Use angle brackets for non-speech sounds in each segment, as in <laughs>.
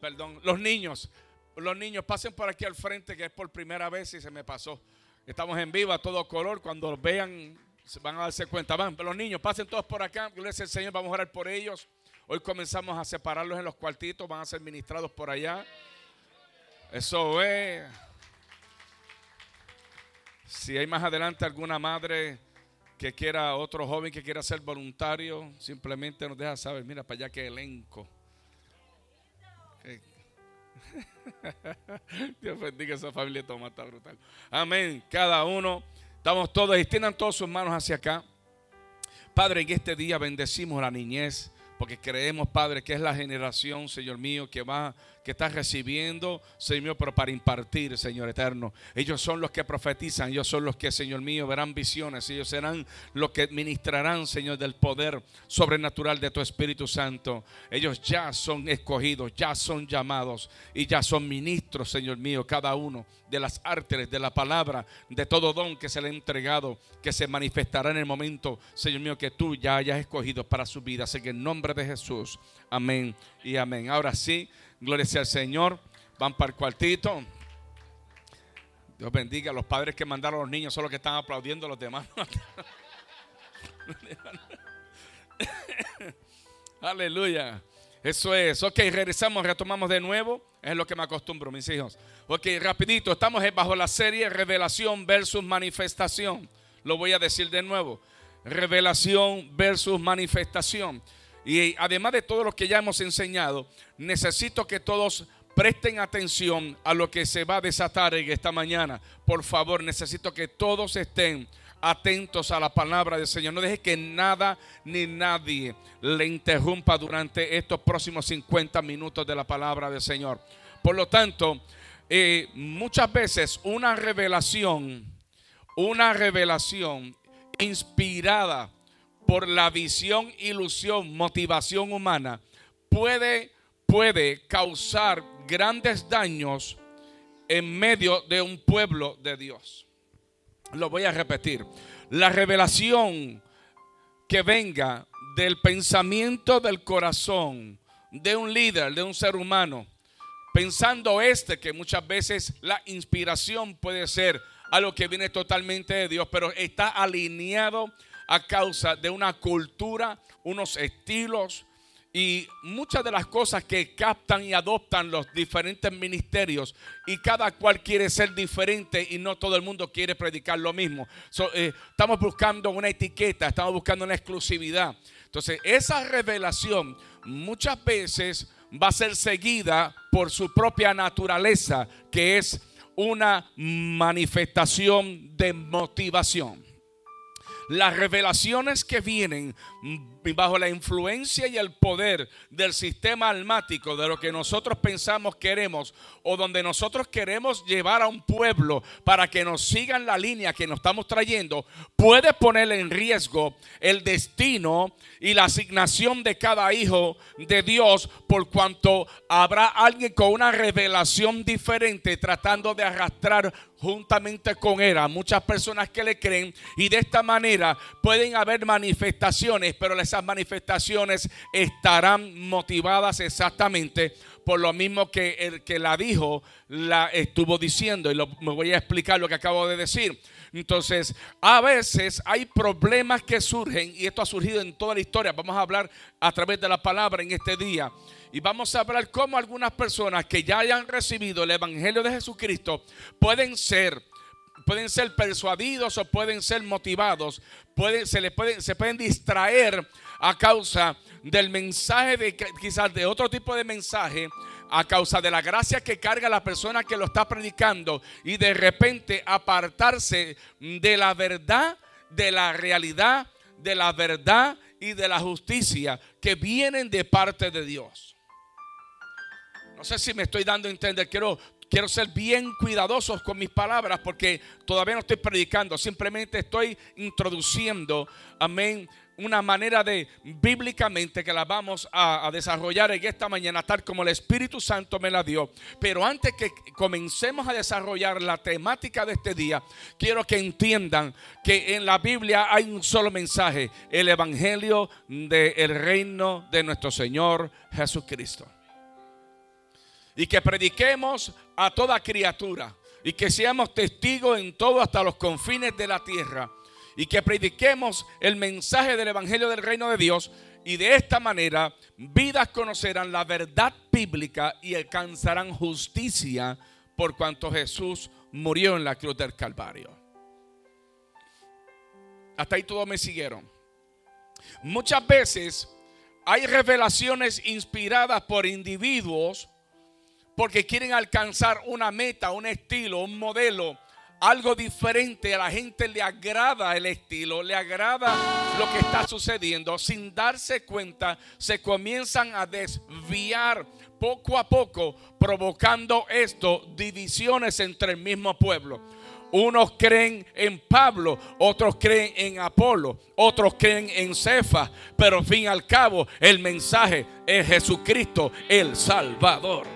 perdón, los niños. Los niños pasen por aquí al frente, que es por primera vez y se me pasó. Estamos en vivo a todo color. Cuando vean, van a darse cuenta. Van, los niños, pasen todos por acá. Gracias al Señor, vamos a orar por ellos. Hoy comenzamos a separarlos en los cuartitos, van a ser ministrados por allá. Eso es. Si hay más adelante alguna madre que quiera, otro joven que quiera ser voluntario, simplemente nos deja saber, mira para allá que elenco. <laughs> Dios bendiga esa familia toma, está brutal. Amén. Cada uno, estamos todos, extiendan todas sus manos hacia acá. Padre, en este día bendecimos la niñez, porque creemos, Padre, que es la generación, Señor mío, que va que estás recibiendo, Señor pero para impartir, Señor eterno. Ellos son los que profetizan, ellos son los que, Señor mío, verán visiones, ellos serán los que ministrarán, Señor, del poder sobrenatural de tu Espíritu Santo. Ellos ya son escogidos, ya son llamados y ya son ministros, Señor mío, cada uno de las artes, de la palabra, de todo don que se le ha entregado, que se manifestará en el momento, Señor mío, que tú ya hayas escogido para su vida. Así que en nombre de Jesús, amén y amén. Ahora sí. Gloria sea al Señor. Van para el cuartito. Dios bendiga a los padres que mandaron a los niños, son los que están aplaudiendo a los demás. <laughs> Aleluya. Eso es. Ok, regresamos, retomamos de nuevo. Es lo que me acostumbro, mis hijos. Ok, rapidito. Estamos bajo la serie Revelación versus Manifestación. Lo voy a decir de nuevo. Revelación versus manifestación. Y además de todo lo que ya hemos enseñado, necesito que todos presten atención a lo que se va a desatar en esta mañana. Por favor, necesito que todos estén atentos a la palabra del Señor. No deje que nada ni nadie le interrumpa durante estos próximos 50 minutos de la palabra del Señor. Por lo tanto, eh, muchas veces una revelación, una revelación inspirada por la visión, ilusión, motivación humana, puede, puede causar grandes daños en medio de un pueblo de Dios. Lo voy a repetir. La revelación que venga del pensamiento del corazón de un líder, de un ser humano, pensando este que muchas veces la inspiración puede ser algo que viene totalmente de Dios, pero está alineado a causa de una cultura, unos estilos y muchas de las cosas que captan y adoptan los diferentes ministerios y cada cual quiere ser diferente y no todo el mundo quiere predicar lo mismo. Eh, estamos buscando una etiqueta, estamos buscando una exclusividad. Entonces, esa revelación muchas veces va a ser seguida por su propia naturaleza, que es una manifestación de motivación. Las revelaciones que vienen bajo la influencia y el poder del sistema almático, de lo que nosotros pensamos queremos, o donde nosotros queremos llevar a un pueblo para que nos sigan la línea que nos estamos trayendo, puede poner en riesgo el destino y la asignación de cada hijo de Dios, por cuanto habrá alguien con una revelación diferente tratando de arrastrar juntamente con él a muchas personas que le creen y de esta manera pueden haber manifestaciones, pero les manifestaciones estarán motivadas exactamente por lo mismo que el que la dijo la estuvo diciendo. Y me voy a explicar lo que acabo de decir. Entonces, a veces hay problemas que surgen, y esto ha surgido en toda la historia. Vamos a hablar a través de la palabra en este día. Y vamos a hablar cómo algunas personas que ya hayan recibido el Evangelio de Jesucristo pueden ser pueden ser persuadidos o pueden ser motivados, pueden, se, le pueden, se pueden distraer a causa del mensaje, de quizás de otro tipo de mensaje, a causa de la gracia que carga la persona que lo está predicando y de repente apartarse de la verdad, de la realidad, de la verdad y de la justicia que vienen de parte de Dios. No sé si me estoy dando a entender, quiero quiero ser bien cuidadosos con mis palabras porque todavía no estoy predicando, simplemente estoy introduciendo, amén, una manera de bíblicamente que la vamos a, desarrollar en esta mañana, tal como el Espíritu Santo me la dio. Pero antes que comencemos a desarrollar la temática de este día, quiero que entiendan que en la Biblia hay un solo mensaje, el Evangelio del reino de nuestro Señor Jesucristo. Y que prediquemos a toda criatura y que seamos testigos en todo hasta los confines de la tierra y que prediquemos el mensaje del Evangelio del Reino de Dios y de esta manera vidas conocerán la verdad bíblica y alcanzarán justicia por cuanto Jesús murió en la cruz del Calvario. Hasta ahí todos me siguieron. Muchas veces hay revelaciones inspiradas por individuos porque quieren alcanzar una meta, un estilo, un modelo, algo diferente. A la gente le agrada el estilo, le agrada lo que está sucediendo. Sin darse cuenta, se comienzan a desviar poco a poco, provocando esto divisiones entre el mismo pueblo. Unos creen en Pablo, otros creen en Apolo, otros creen en Cefa, pero al fin y al cabo el mensaje es Jesucristo el Salvador.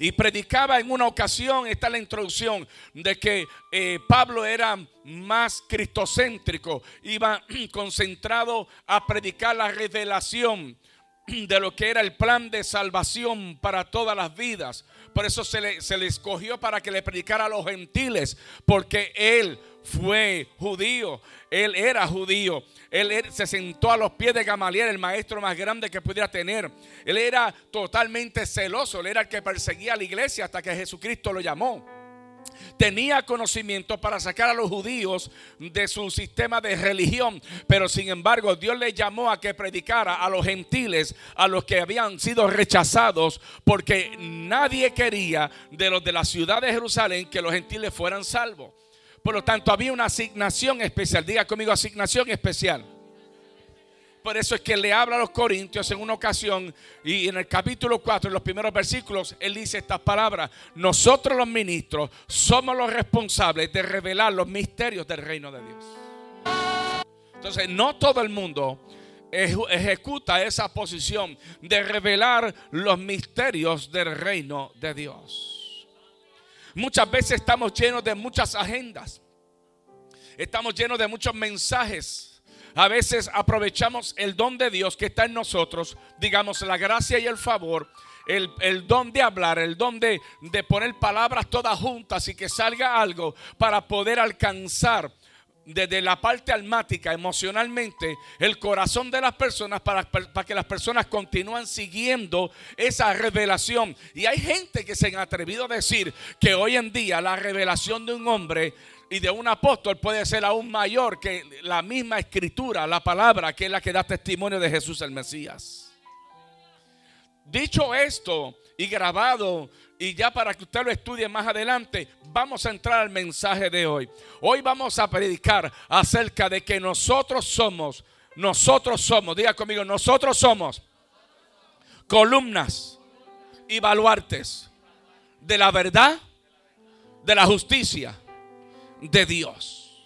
Y predicaba en una ocasión, está la introducción, de que eh, Pablo era más cristocéntrico, iba <clears throat> concentrado a predicar la revelación de lo que era el plan de salvación para todas las vidas. Por eso se le, se le escogió para que le predicara a los gentiles, porque él fue judío, él era judío, él, se sentó a los pies de Gamaliel, el maestro más grande que pudiera tener. Él era totalmente celoso, él era el que perseguía a la iglesia hasta que Jesucristo lo llamó tenía conocimiento para sacar a los judíos de su sistema de religión, pero sin embargo Dios le llamó a que predicara a los gentiles, a los que habían sido rechazados, porque nadie quería de los de la ciudad de Jerusalén que los gentiles fueran salvos. Por lo tanto, había una asignación especial. Diga conmigo, asignación especial. Por eso es que le habla a los corintios en una ocasión y en el capítulo 4, en los primeros versículos, él dice estas palabras. Nosotros los ministros somos los responsables de revelar los misterios del reino de Dios. Entonces, no todo el mundo ejecuta esa posición de revelar los misterios del reino de Dios. Muchas veces estamos llenos de muchas agendas. Estamos llenos de muchos mensajes a veces aprovechamos el don de Dios que está en nosotros, digamos la gracia y el favor, el, don de hablar, el don de, de poner palabras todas juntas y que salga algo para poder alcanzar desde la parte almática, emocionalmente, el corazón de las personas para, que las personas continúen siguiendo esa revelación. Y hay gente que se han atrevido a decir que hoy en día la revelación de un hombre y de un apóstol puede ser aún mayor que la misma escritura, la palabra que es la que da testimonio de Jesús el Mesías. Dicho esto y grabado, y ya para que usted lo estudie más adelante, vamos a entrar al mensaje de hoy. Hoy vamos a predicar acerca de que nosotros somos, nosotros somos, diga conmigo, nosotros somos columnas y baluartes de la verdad, de la justicia de Dios.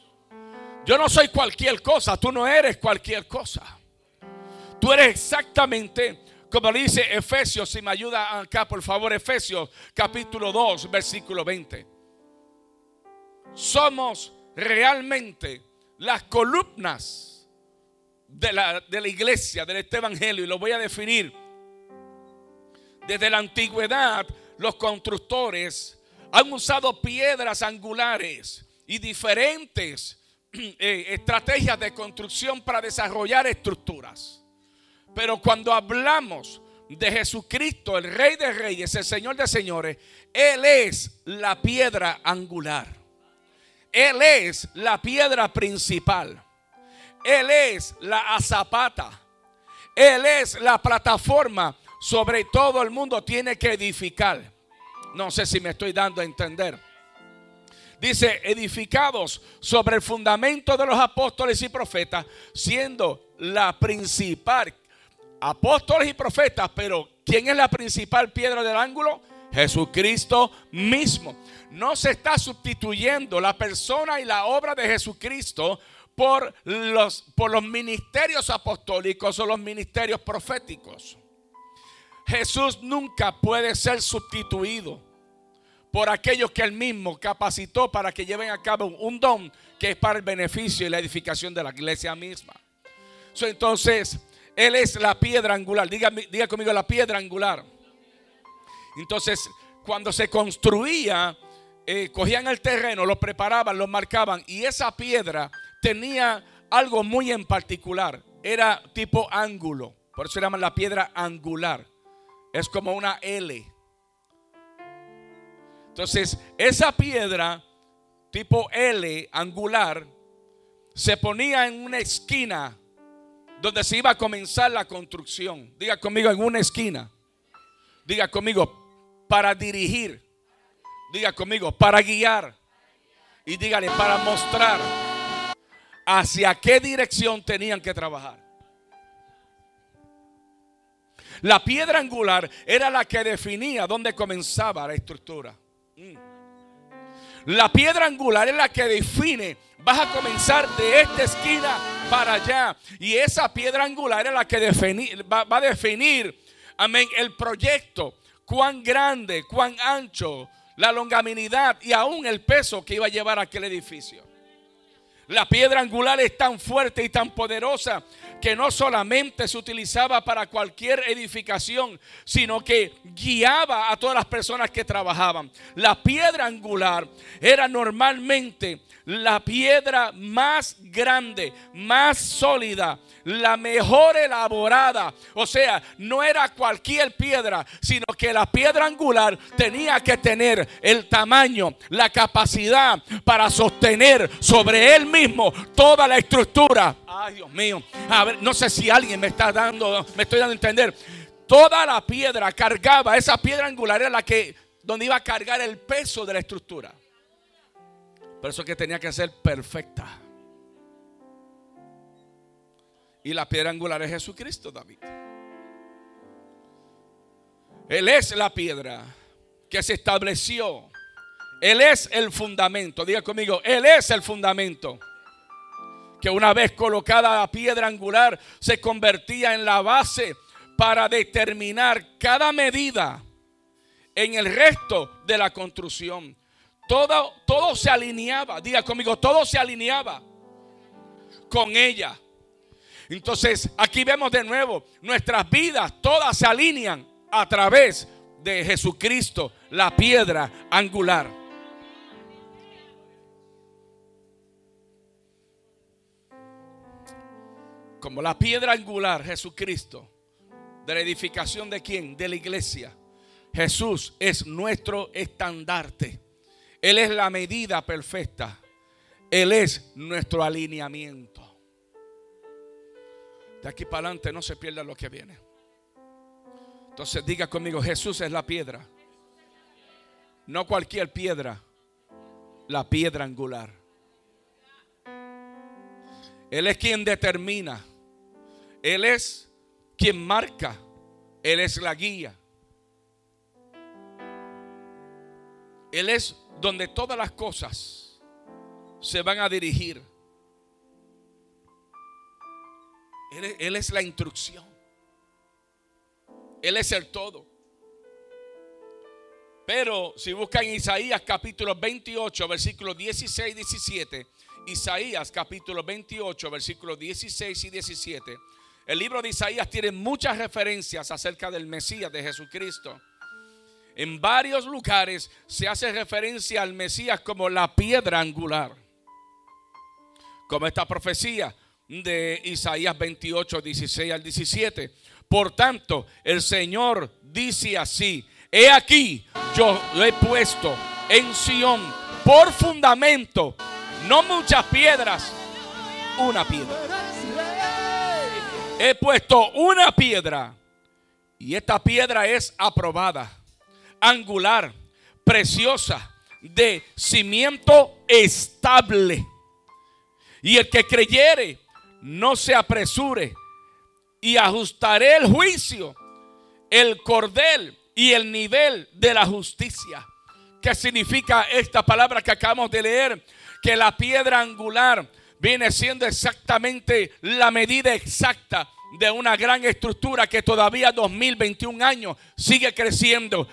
Yo no soy cualquier cosa, tú no eres cualquier cosa. Tú eres exactamente como dice Efesios, si me ayuda acá por favor, Efesios capítulo 2, versículo 20. Somos realmente las columnas de la, de la iglesia, de este evangelio, y lo voy a definir. Desde la antigüedad, los constructores han usado piedras angulares y diferentes <clears throat> eh, estrategias de construcción para desarrollar estructuras. Pero cuando hablamos de Jesucristo, el Rey de Reyes, el Señor de Señores, Él es la piedra angular. Él es la piedra principal. Él es la azapata. Él es la plataforma sobre todo el mundo tiene que edificar. No sé si me estoy dando a entender. Dice, edificados sobre el fundamento de los apóstoles y profetas, siendo la principal, apóstoles y profetas, pero ¿quién es la principal piedra del ángulo? Jesucristo mismo. No se está sustituyendo la persona y la obra de Jesucristo por los, por los ministerios apostólicos o los ministerios proféticos. Jesús nunca puede ser sustituido por aquellos que él mismo capacitó para que lleven a cabo un don que es para el beneficio y la edificación de la iglesia misma. entonces, Él es la piedra angular. Diga, conmigo la piedra angular. Entonces, cuando se construía, eh, cogían el terreno, lo preparaban, lo marcaban y esa piedra tenía algo muy en particular. Era tipo ángulo, por eso se llama la piedra angular. Es como una L. Entonces, esa piedra tipo L angular se ponía en una esquina donde se iba a comenzar la construcción. Diga conmigo en una esquina. Diga conmigo para dirigir. Diga conmigo para guiar. Y dígale para mostrar hacia qué dirección tenían que trabajar. La piedra angular era la que definía dónde comenzaba la estructura. Mm. La piedra angular es la que define, vas a comenzar de esta esquina para allá. Y esa piedra angular es la que va, va a definir, amén, el proyecto, cuán grande, cuán ancho, la longaminidad y aún el peso que iba a llevar aquel edificio. La piedra angular es tan fuerte y tan poderosa que no solamente se utilizaba para cualquier edificación, sino que guiaba a todas las personas que trabajaban. La piedra angular era normalmente la piedra más grande, más sólida, la mejor elaborada. O sea, no era cualquier piedra, sino que la piedra angular tenía que tener el tamaño, la capacidad para sostener sobre él mismo toda la estructura. Ay, Dios mío. A ver, no sé si alguien me está dando, me estoy dando a entender. Toda la piedra cargaba, esa piedra angular era la que, donde iba a cargar el peso de la estructura. Por eso que tenía que ser perfecta. Y la piedra angular es Jesucristo, David. Él es la piedra que se estableció. Él es el fundamento. Diga conmigo, Él es el fundamento. Que una vez colocada la piedra angular se convertía en la base para determinar cada medida en el resto de la construcción. Todo, todo se alineaba, diga conmigo, todo se alineaba con ella. Entonces, aquí vemos de nuevo, nuestras vidas todas se alinean a través de Jesucristo, la piedra angular. Como la piedra angular, Jesucristo, de la edificación de quién? De la iglesia. Jesús es nuestro estandarte. Él es la medida perfecta. Él es nuestro alineamiento. De aquí para adelante no se pierda lo que viene. Entonces diga conmigo, Jesús es la piedra. No cualquier piedra, la piedra angular. Él es quien determina. Él es quien marca. Él es la guía. Él es donde todas las cosas se van a dirigir. Él, es la instrucción. Él es el todo. Pero si buscan Isaías capítulo 28, versículos 16 y 17, Isaías capítulo 28, versículos 16 y 17, el libro de Isaías tiene muchas referencias acerca del Mesías de Jesucristo. En varios lugares se hace referencia al Mesías como la piedra angular. Como esta profecía de Isaías 28, 16 al 17. Por tanto, el Señor dice así, he aquí, yo he puesto en Sión por fundamento, no muchas piedras, una piedra. He puesto una piedra y esta piedra es aprobada, angular, preciosa, de cimiento estable. Y el que creyere no se apresure y ajustaré el juicio, el cordel y el nivel de la justicia. ¿Qué significa esta palabra que acabamos de leer? Que la piedra angular viene siendo exactamente la medida exacta de una gran estructura que todavía 2021 años sigue creciendo.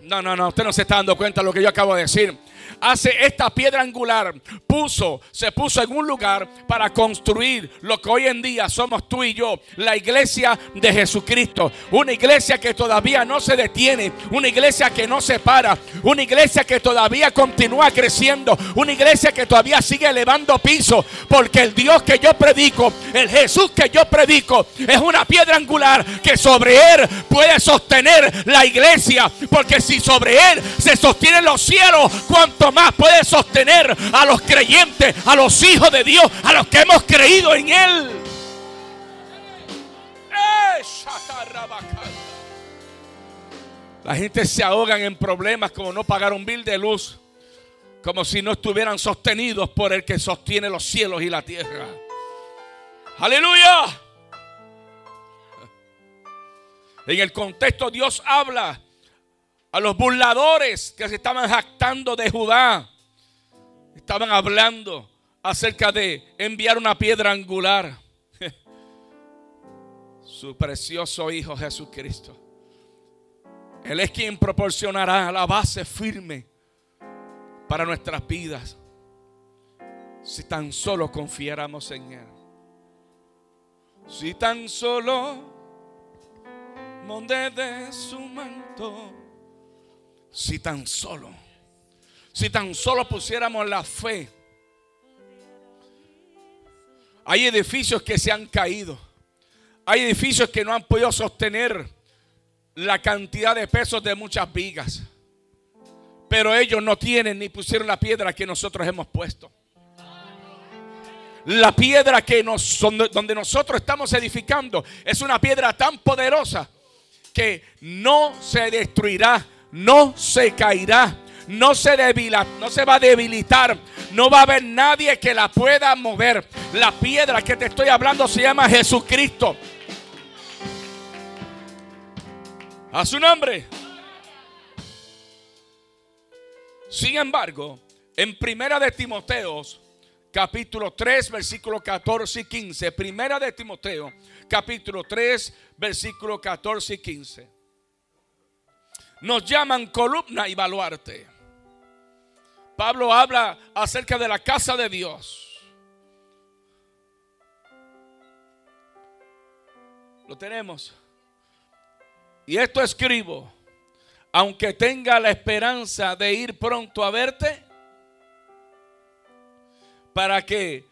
No, no, no, usted no se está dando cuenta de lo que yo acabo de decir hace esta piedra angular, puso, se puso en un lugar para construir lo que hoy en día somos tú y yo, la iglesia de Jesucristo. Una iglesia que todavía no se detiene, una iglesia que no se para, una iglesia que todavía continúa creciendo, una iglesia que todavía sigue elevando piso, porque el Dios que yo predico, el Jesús que yo predico, es una piedra angular que sobre él puede sostener la iglesia, porque si sobre él se sostienen los cielos, más puede sostener a los creyentes, a los hijos de Dios, a los que hemos creído en Él. La gente se ahogan en problemas como no pagar un bill de luz, como si no estuvieran sostenidos por el que sostiene los cielos y la tierra. Aleluya. En el contexto Dios habla a los burladores que se estaban jactando de Judá. Estaban hablando acerca de enviar una piedra angular. <laughs> Su precioso Hijo Jesucristo. Él es quien proporcionará la base firme para nuestras vidas. Si tan solo confiáramos en Él. Si tan solo monte de su manto si tan solo, si tan solo pusiéramos la fe. Hay edificios que se han caído. Hay edificios que no han podido sostener la cantidad de pesos de muchas vigas. Pero ellos no tienen ni pusieron la piedra que nosotros hemos puesto. La piedra que nos, donde nosotros estamos edificando es una piedra tan poderosa que no se destruirá no se caerá. No se, debila, no se va a debilitar. No va a haber nadie que la pueda mover. La piedra que te estoy hablando se llama Jesucristo. A su nombre. Sin embargo, en Primera de Timoteos, capítulo 3, versículo 14 y 15. Primera de Timoteo, capítulo 3, versículo 14 y 15 nos llaman columna y baluarte. Pablo habla acerca de la casa de Dios. Lo tenemos. Y esto escribo, aunque tenga la esperanza de ir pronto a verte, para que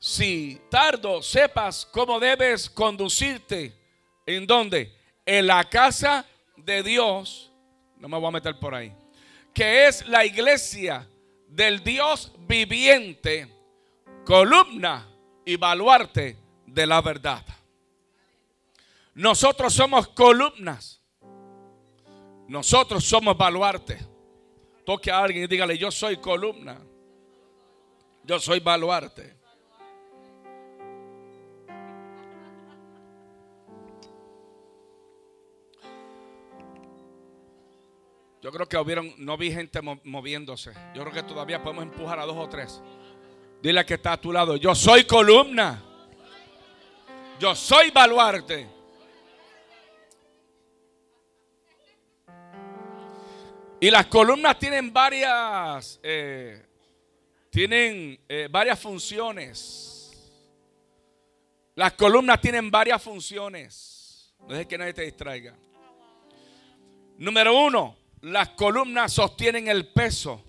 si tardo sepas cómo debes conducirte, en dónde, en la casa de Dios, no me voy a meter por ahí, que es la iglesia del Dios viviente, columna y baluarte de la verdad. Nosotros somos columnas. Nosotros somos baluarte. Toque a alguien y dígale, yo soy columna. Yo soy baluarte. Yo creo que hubieron, no vi gente moviéndose. Yo creo que todavía podemos empujar a dos o tres. Dile que está a tu lado. Yo soy columna. Yo soy baluarte. Y las columnas tienen varias, eh, tienen eh, varias funciones. Las columnas tienen varias funciones. No es que nadie te distraiga. Número uno, las columnas sostienen el peso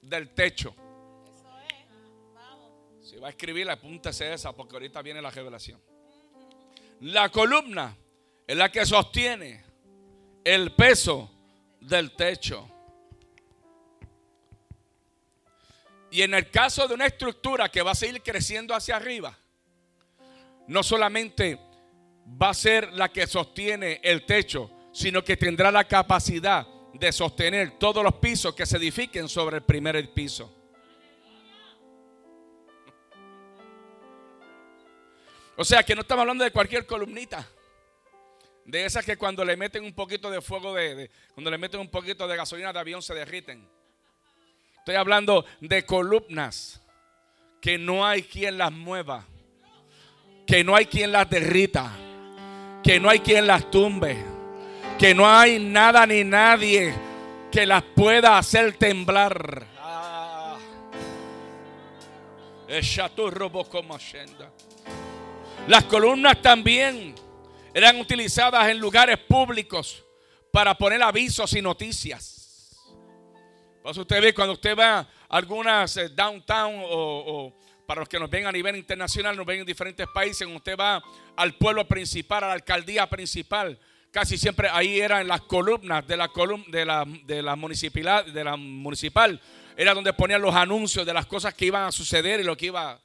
del techo. Si va a escribir, apúntese esa porque ahorita viene la revelación. La columna es la que sostiene el peso del techo. Y en el caso de una estructura que va a seguir creciendo hacia arriba, no solamente va a ser la que sostiene el techo, sino que tendrá la capacidad de sostener todos los pisos que se edifiquen sobre el primer piso. O sea que no estamos hablando de cualquier columnita. De esas que cuando le meten un poquito de fuego, de, cuando le meten un poquito de gasolina de avión se derriten. Estoy hablando de columnas que no hay quien las mueva, que no hay quien las derrita, que no hay quien las tumbe que no hay nada ni nadie que las pueda hacer temblar. Ah. Las columnas también eran utilizadas en lugares públicos para poner avisos y noticias. Por eso usted ve cuando usted va a algunas eh, downtown o, para los que nos ven a nivel internacional, nos ven en diferentes países, cuando usted va al pueblo principal, a la alcaldía principal, casi siempre ahí eran las columnas de la, de la, de la, municipalidad, de la municipal, era donde ponían los anuncios de las cosas que iban a suceder y lo que iba.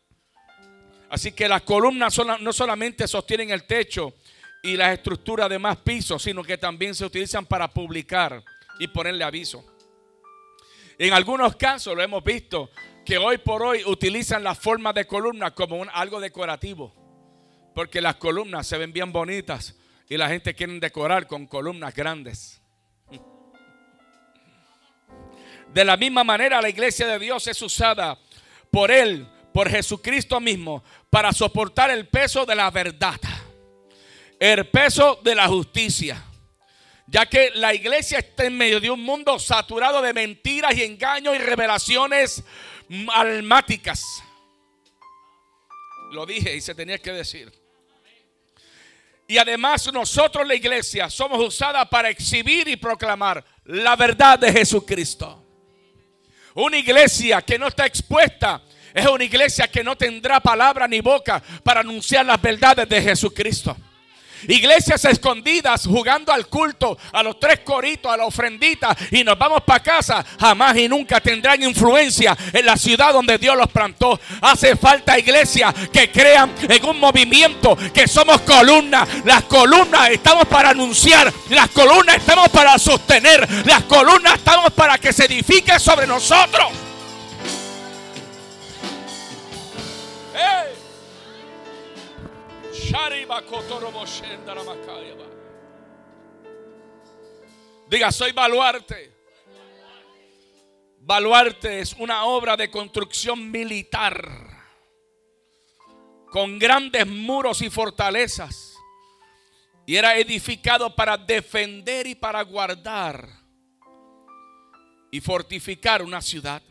Así que las columnas no solamente sostienen el techo y las estructuras de más pisos, sino que también se utilizan para publicar y ponerle aviso. En algunos casos lo hemos visto que hoy por hoy utilizan la forma de columna como algo decorativo, porque las columnas se ven bien bonitas y la gente quiere decorar con columnas grandes. De la misma manera la iglesia de Dios es usada por Él, por Jesucristo mismo, para soportar el peso de la verdad, el peso de la justicia. Ya que la iglesia está en medio de un mundo saturado de mentiras y engaños y revelaciones almáticas. Lo dije y se tenía que decir. Y además nosotros la iglesia somos usadas para exhibir y proclamar la verdad de Jesucristo. Una iglesia que no está expuesta es una iglesia que no tendrá palabra ni boca para anunciar las verdades de Jesucristo. Iglesias escondidas jugando al culto, a los tres coritos, a la ofrendita y nos vamos para casa. Jamás y nunca tendrán influencia en la ciudad donde Dios los plantó. Hace falta iglesias que crean en un movimiento que somos columnas. Las columnas estamos para anunciar, las columnas estamos para sostener, las columnas estamos para que se edifique sobre nosotros. Diga, soy baluarte. Baluarte es una obra de construcción militar con grandes muros y fortalezas. Y era edificado para defender y para guardar y fortificar una ciudad.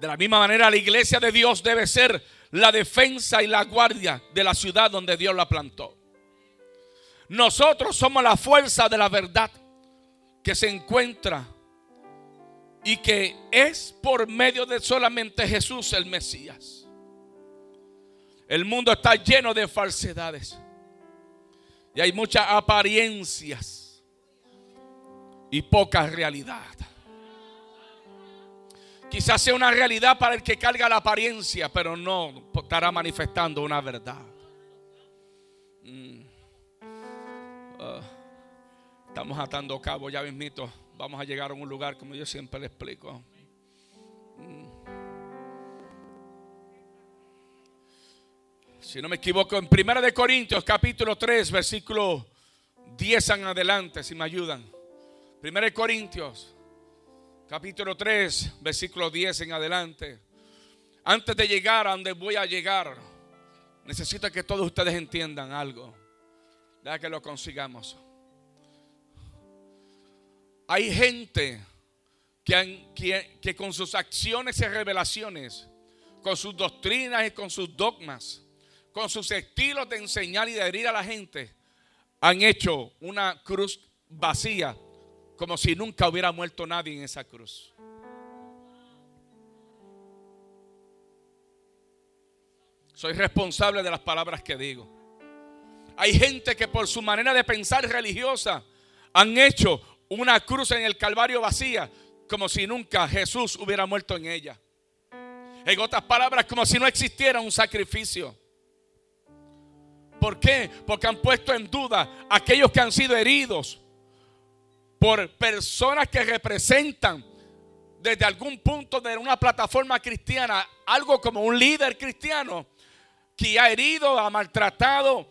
De la misma manera, la iglesia de Dios debe ser la defensa y la guardia de la ciudad donde Dios la plantó. Nosotros somos la fuerza de la verdad que se encuentra y que es por medio de solamente Jesús el Mesías. El mundo está lleno de falsedades y hay muchas apariencias y poca realidad. Quizás sea una realidad para el que carga la apariencia, pero no estará manifestando una verdad. Mm. Ah. estamos atando cabo, ya mismito. Vamos a llegar a un lugar como yo siempre le explico. Mm. Si no me equivoco, en Primera de Corintios, capítulo 3, versículo 10 en adelante, si me ayudan. Primera de Corintios capítulo 3, versículo 10 en adelante. Antes de llegar a donde voy a llegar, necesito que todos ustedes entiendan algo. Deja que lo consigamos. Hay gente que, que, que con sus acciones y revelaciones, con sus doctrinas y con sus dogmas, con sus estilos de enseñar y de herir a la gente, han hecho una cruz vacía como si nunca hubiera muerto nadie en esa cruz. Soy responsable de las palabras que digo. Hay gente que por su manera de pensar religiosa han hecho una cruz en el Calvario vacía, como si nunca Jesús hubiera muerto en ella. En otras palabras, como si no existiera un sacrificio. ¿Por qué? Porque han puesto en duda aquellos que han sido heridos, por personas que representan desde algún punto de una plataforma cristiana algo como un líder cristiano que ha herido, ha maltratado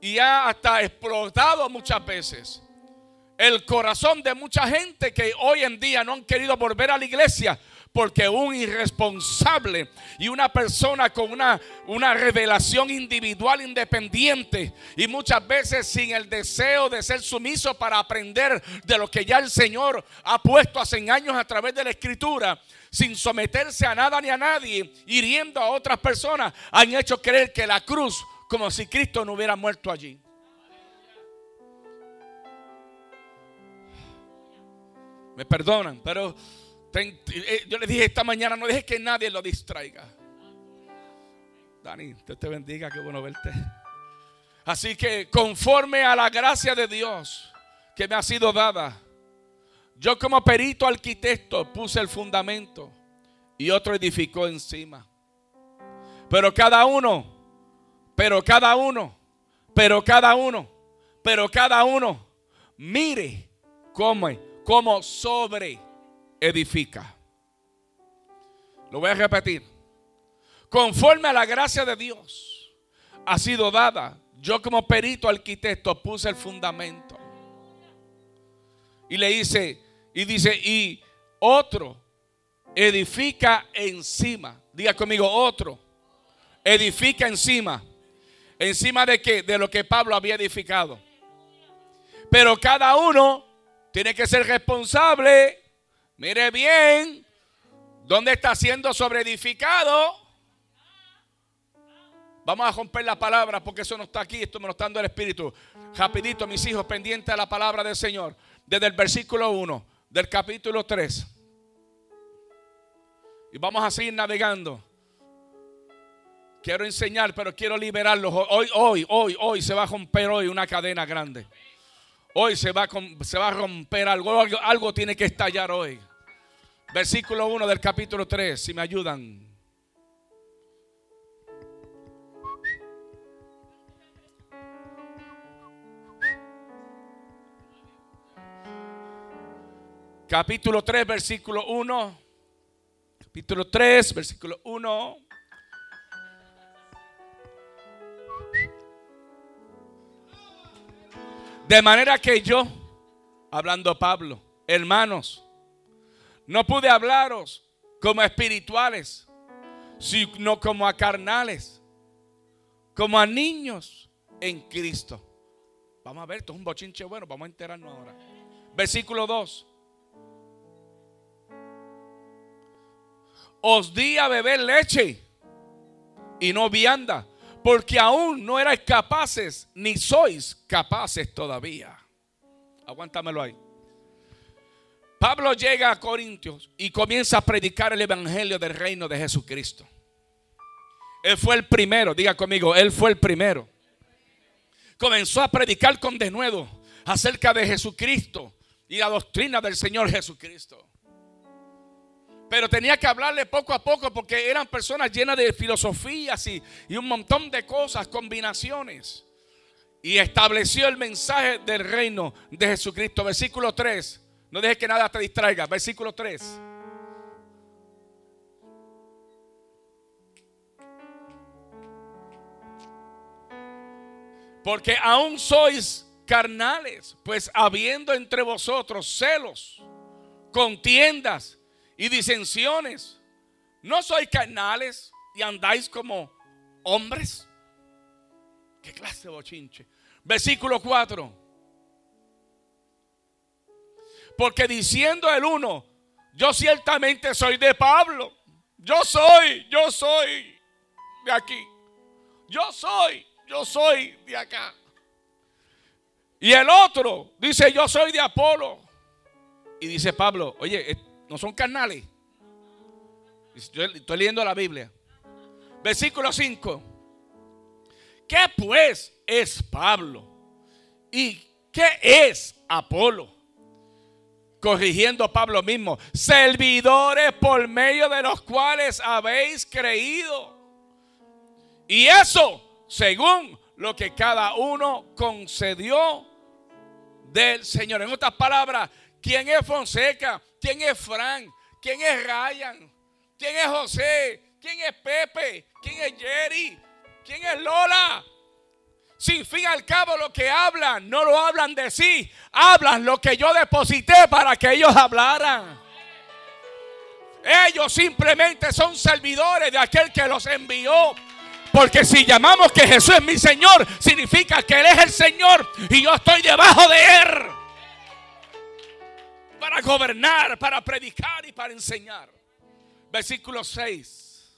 y ha hasta explotado muchas veces. El corazón de mucha gente que hoy en día no han querido volver a la iglesia Porque un irresponsable y una persona con una, una revelación individual independiente y muchas veces sin el deseo de ser sumiso para aprender de lo que ya el Señor ha puesto hace años a través de la escritura, sin someterse a nada ni a nadie, hiriendo a otras personas, han hecho creer que la cruz, como si Cristo no hubiera muerto allí. Me perdonan, pero yo le dije esta mañana, no dejes que nadie lo distraiga. Dani, Dios te bendiga, qué bueno verte. Así que conforme a la gracia de Dios que me ha sido dada, yo como perito arquitecto puse el fundamento y otro edificó encima. Pero cada uno, pero cada uno, pero cada uno, pero cada uno, mire cómo, cómo sobre edifica. Lo voy a repetir. Conforme a la gracia de Dios ha sido dada, yo como perito arquitecto puse el fundamento. Y le dice, y dice, y otro edifica encima. Diga conmigo, otro edifica encima. ¿Encima de qué? De lo que Pablo había edificado. Pero cada uno tiene que ser responsable Mire bien, ¿dónde está siendo sobreedificado? Vamos a romper la palabra porque eso no está aquí, esto me lo está dando el Espíritu. Rapidito, mis hijos, pendiente a la palabra del Señor. Desde el versículo 1 del capítulo 3. Y vamos a seguir navegando. Quiero enseñar, pero quiero liberarlos. Hoy, hoy, hoy, hoy se va a romper hoy una cadena grande. Hoy se va, a, se va a romper algo, algo. Algo tiene que estallar hoy. Versículo 1 del capítulo 3, si me ayudan. Capítulo 3, versículo 1. Capítulo 3, versículo 1. De manera que yo, hablando Pablo, hermanos, no pude hablaros como espirituales, sino como a carnales, como a niños en Cristo. Vamos a ver, esto es un bochinche bueno, vamos a enterarnos ahora. Versículo 2. Os di a beber leche y no vianda, porque aún no erais capaces, ni sois capaces todavía. Aguántamelo ahí. Pablo llega a Corintios y comienza a predicar el evangelio del reino de Jesucristo. Él fue el primero, diga conmigo, él fue el primero. Comenzó a predicar con denuedo acerca de Jesucristo y la doctrina del Señor Jesucristo. Pero tenía que hablarle poco a poco porque eran personas llenas de filosofías y, y un montón de cosas, combinaciones. Y estableció el mensaje del reino de Jesucristo. Versículo 3. No dejes que nada te distraiga. Versículo 3. Porque aún sois carnales, pues habiendo entre vosotros celos, contiendas y disensiones, ¿no sois carnales y andáis como hombres? ¿Qué clase de bochinche? Versículo 4. Porque diciendo el uno, yo ciertamente soy de Pablo. Yo soy, yo soy de aquí. Yo soy, yo soy de acá. Y el otro dice, yo soy de Apolo. Y dice Pablo, oye, no son carnales. Estoy leyendo la Biblia. Versículo 5. ¿Qué pues es Pablo? ¿Y qué es Apolo? Corrigiendo a Pablo mismo, servidores por medio de los cuales habéis creído. Y eso según lo que cada uno concedió del Señor. En otras palabras, ¿quién es Fonseca? ¿Quién es Frank? ¿Quién es Ryan? ¿Quién es José? ¿Quién es Pepe? ¿Quién es Jerry? ¿Quién es Lola? Sin fin al cabo lo que hablan, no lo hablan de sí, hablan lo que yo deposité para que ellos hablaran. Ellos simplemente son servidores de aquel que los envió. Porque si llamamos que Jesús es mi Señor, significa que Él es el Señor y yo estoy debajo de Él. Para gobernar, para predicar y para enseñar. Versículo 6.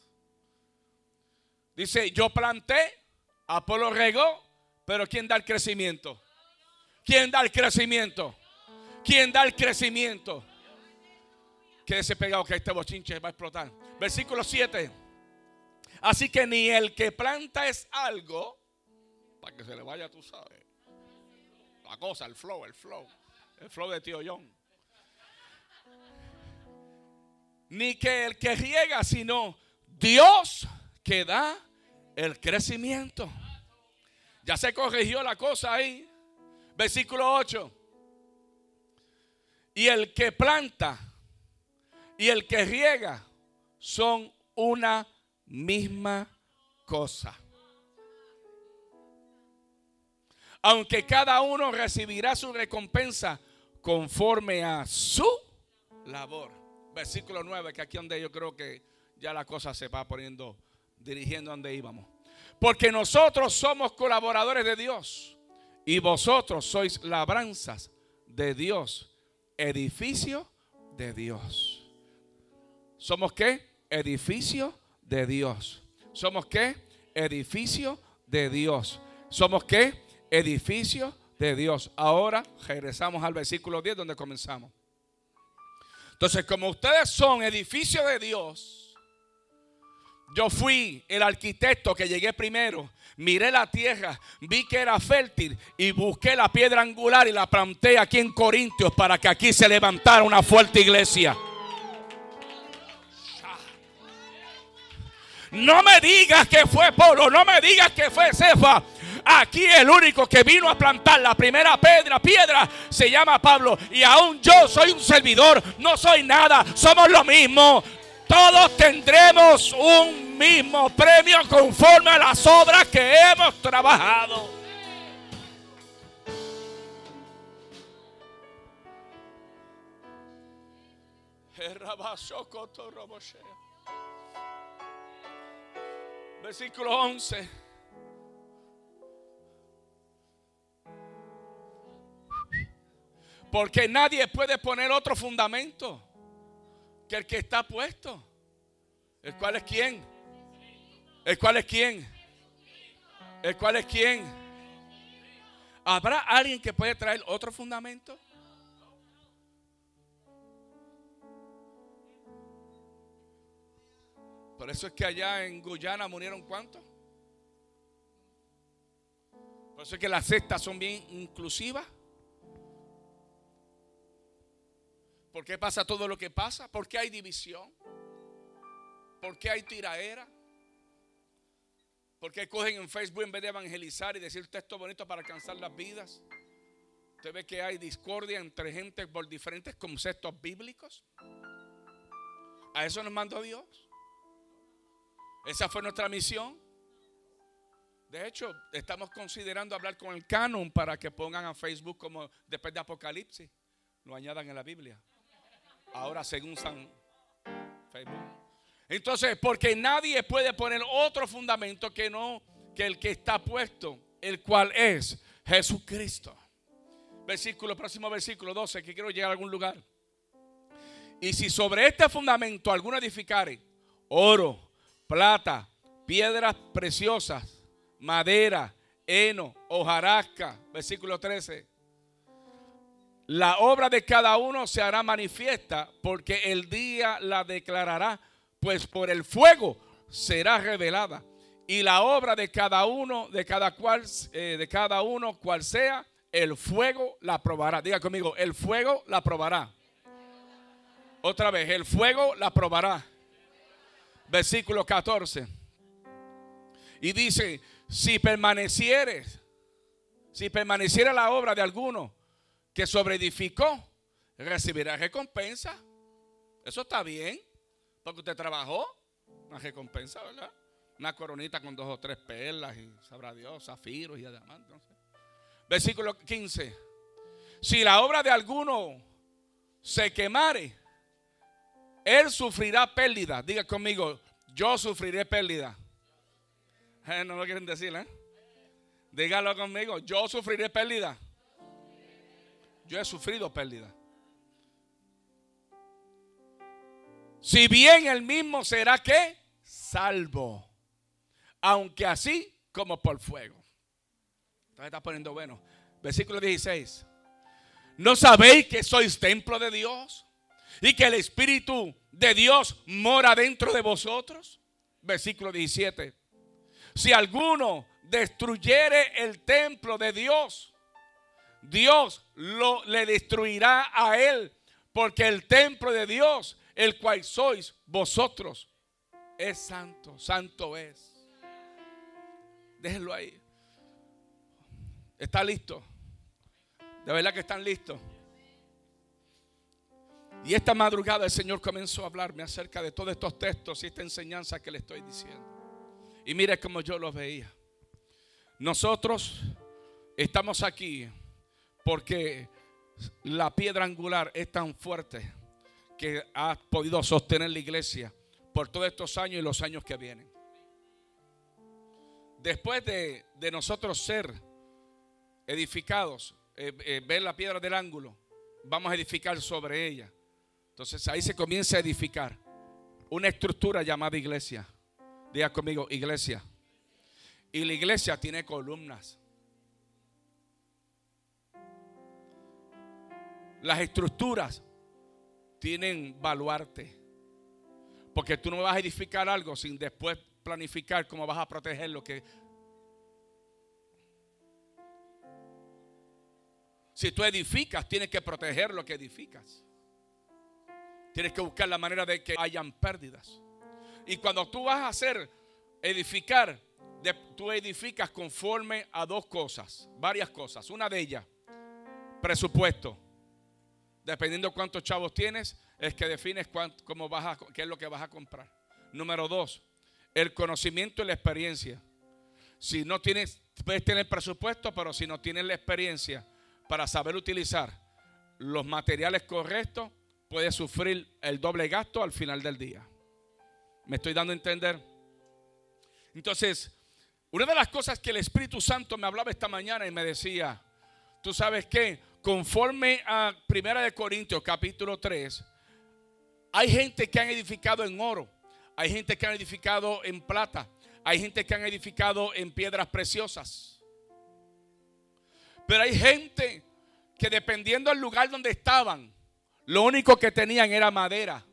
Dice, yo planté, Apolo regó, pero ¿quién da el crecimiento? ¿Quién da el crecimiento? ¿Quién da el crecimiento? Quédese pegado que este bochinche va a explotar. Versículo 7. Así que ni el que planta es algo, para que se le vaya, tú sabes. La cosa, el flow, el flow. El flow de tío John. Ni que el que riega, sino Dios que da el crecimiento. Ya se corrigió la cosa ahí. Versículo 8. Y el que planta y el que riega son una misma cosa. Aunque cada uno recibirá su recompensa conforme a su labor. Versículo 9, que aquí donde yo creo que ya la cosa se va poniendo, dirigiendo donde íbamos. Porque nosotros somos colaboradores de Dios y vosotros sois labranzas de Dios, edificio de Dios. ¿Somos qué? Edificio de Dios. ¿Somos qué? Edificio de Dios. ¿Somos qué? Edificio de Dios. Ahora regresamos al versículo 10 donde comenzamos. Entonces, como ustedes son edificio de Dios, yo fui el arquitecto que llegué primero. Miré la tierra, vi que era fértil y busqué la piedra angular y la planté aquí en Corintios para que aquí se levantara una fuerte iglesia. No me digas que fue Polo, no me digas que fue Cefa. Aquí el único que vino a plantar la primera piedra, piedra, se llama Pablo. Y aún yo soy un servidor, no soy nada, somos lo mismo todos tendremos un mismo premio conforme a las obras que hemos trabajado. Versículo 11. Porque nadie puede poner otro fundamento que el que está puesto. ¿El cual es quién? ¿El cual es quién? ¿El cual es quién? ¿Habrá alguien que puede traer otro fundamento? Por eso es que allá en Guyana murieron cuántos. Por eso es que las cestas son bien inclusivas. ¿Por qué pasa todo lo que pasa? ¿Por qué hay división? ¿Por qué hay tiraera? ¿Por qué cogen en Facebook en vez de evangelizar y decir texto bonito para alcanzar las vidas? Usted ve que hay discordia entre gente por diferentes conceptos bíblicos. A eso nos mandó Dios. Esa fue nuestra misión. De hecho, estamos considerando hablar con el canon para que pongan a Facebook como después de Apocalipsis, lo añadan en la Biblia. Ahora según San Facebook. Entonces, porque nadie puede poner otro fundamento que no que el que está puesto, el cual es Jesucristo. Versículo, próximo versículo 12, que quiero llegar a algún lugar. Y si sobre este fundamento alguno edificare oro, plata, piedras preciosas, madera, heno, hojarasca, versículo 13 la obra de cada uno se hará manifiesta porque el día la declarará, pues por el fuego será revelada. Y la obra de cada uno, de cada cual, eh, de cada uno, cual sea, el fuego la probará. Diga conmigo, el fuego la probará. Otra vez, el fuego la probará. Versículo 14. Y dice, si permanecieres, si permaneciera la obra de alguno, que sobreedificó, recibirá recompensa. Eso está bien, porque usted trabajó, una recompensa, ¿verdad? Una coronita con dos o tres perlas y sabrá Dios, zafiros y diamantes. Versículo 15. Si la obra de alguno se quemare, Él sufrirá pérdida. Diga conmigo, yo sufriré pérdida. Eh, no lo quieren decir, ¿eh? Dígalo conmigo, yo sufriré pérdida. Yo he sufrido pérdida. Si bien el mismo será que salvo, aunque así como por fuego. Entonces está poniendo bueno. Versículo 16. ¿No sabéis que sois templo de Dios? Y que el Espíritu de Dios mora dentro de vosotros. Versículo 17. Si alguno destruyere el templo de Dios, Dios lo, le destruirá a él, porque el templo de Dios, el cual sois vosotros, es santo, santo es. Déjenlo ahí. ¿Está listo? De verdad que están listos. Y esta madrugada el Señor comenzó a hablarme acerca de todos estos textos y esta enseñanza que le estoy diciendo. Y mire cómo yo los veía. Nosotros estamos aquí porque la piedra angular es tan fuerte que ha podido sostener la iglesia por todos estos años y los años que vienen. Después de, nosotros ser edificados, eh, eh, ver la piedra del ángulo, vamos a edificar sobre ella. Entonces ahí se comienza a edificar una estructura llamada iglesia. Diga conmigo, iglesia. Y la iglesia tiene columnas. Las estructuras tienen baluarte. Porque tú no vas a edificar algo sin después planificar cómo vas a proteger lo que... Si tú edificas, tienes que proteger lo que edificas. Tienes que buscar la manera de que hayan pérdidas. Y cuando tú vas a hacer edificar, tú edificas conforme a dos cosas, varias cosas. Una de ellas, presupuesto. Dependiendo cuántos chavos tienes, es que defines cómo vas a, qué es lo que vas a comprar. Número dos, el conocimiento y la experiencia. Si no tienes, puedes tener presupuesto, pero si no tienes la experiencia para saber utilizar los materiales correctos, puedes sufrir el doble gasto al final del día. ¿Me estoy dando a entender? Entonces, una de las cosas que el Espíritu Santo me hablaba esta mañana y me decía, tú sabes que conforme a Primera de Corintios capítulo 3, hay gente que han edificado en oro, hay gente que han edificado en plata, hay gente que han edificado en piedras preciosas. Pero hay gente que dependiendo del lugar donde estaban, lo único que tenían era madera.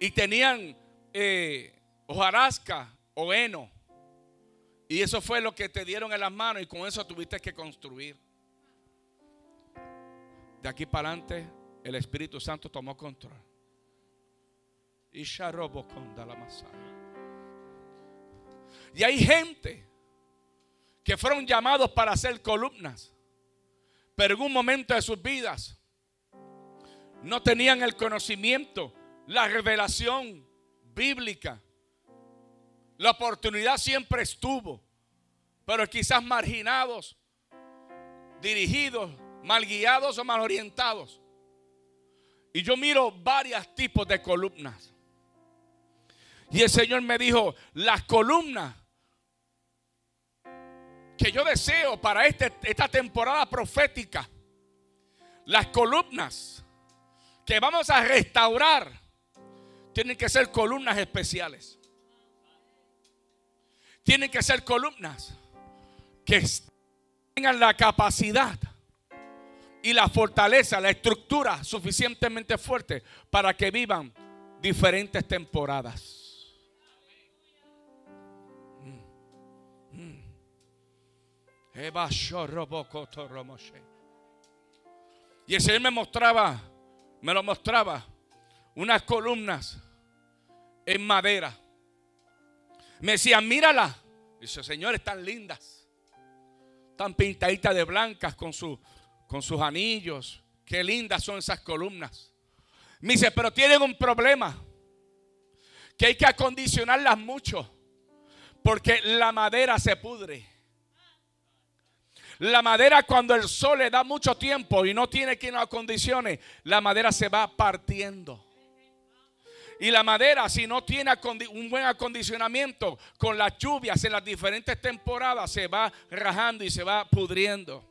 Y tenían eh, hojarasca o heno. Y eso fue lo que te dieron en las manos y con eso tuviste que construir. De aquí para adelante el Espíritu Santo tomó control. Y la Y hay gente que fueron llamados para hacer columnas, pero en un momento de sus vidas no tenían el conocimiento, la revelación bíblica. La oportunidad siempre estuvo, pero quizás marginados, dirigidos, mal guiados o mal orientados. Y yo miro varios tipos de columnas. Y el Señor me dijo, las columnas que yo deseo para este, esta temporada profética, las columnas que vamos a restaurar, tienen que ser columnas especiales. Tienen que ser columnas que tengan la capacidad y la fortaleza, la estructura suficientemente fuerte para que vivan diferentes temporadas. Mm. Mm. Y el Señor me mostraba, me lo mostraba, unas columnas en madera. Me decían, mírala. Dice, señores, están lindas. Están pintaditas de blancas con, su, con sus anillos. Qué lindas son esas columnas. Me dice, pero tienen un problema. Que hay que acondicionarlas mucho. Porque la madera se pudre. La madera cuando el sol le da mucho tiempo y no tiene quien la acondicione, la madera se va partiendo. Y la madera, si no tiene un buen acondicionamiento con las lluvias en las diferentes temporadas, se va rajando y se va pudriendo.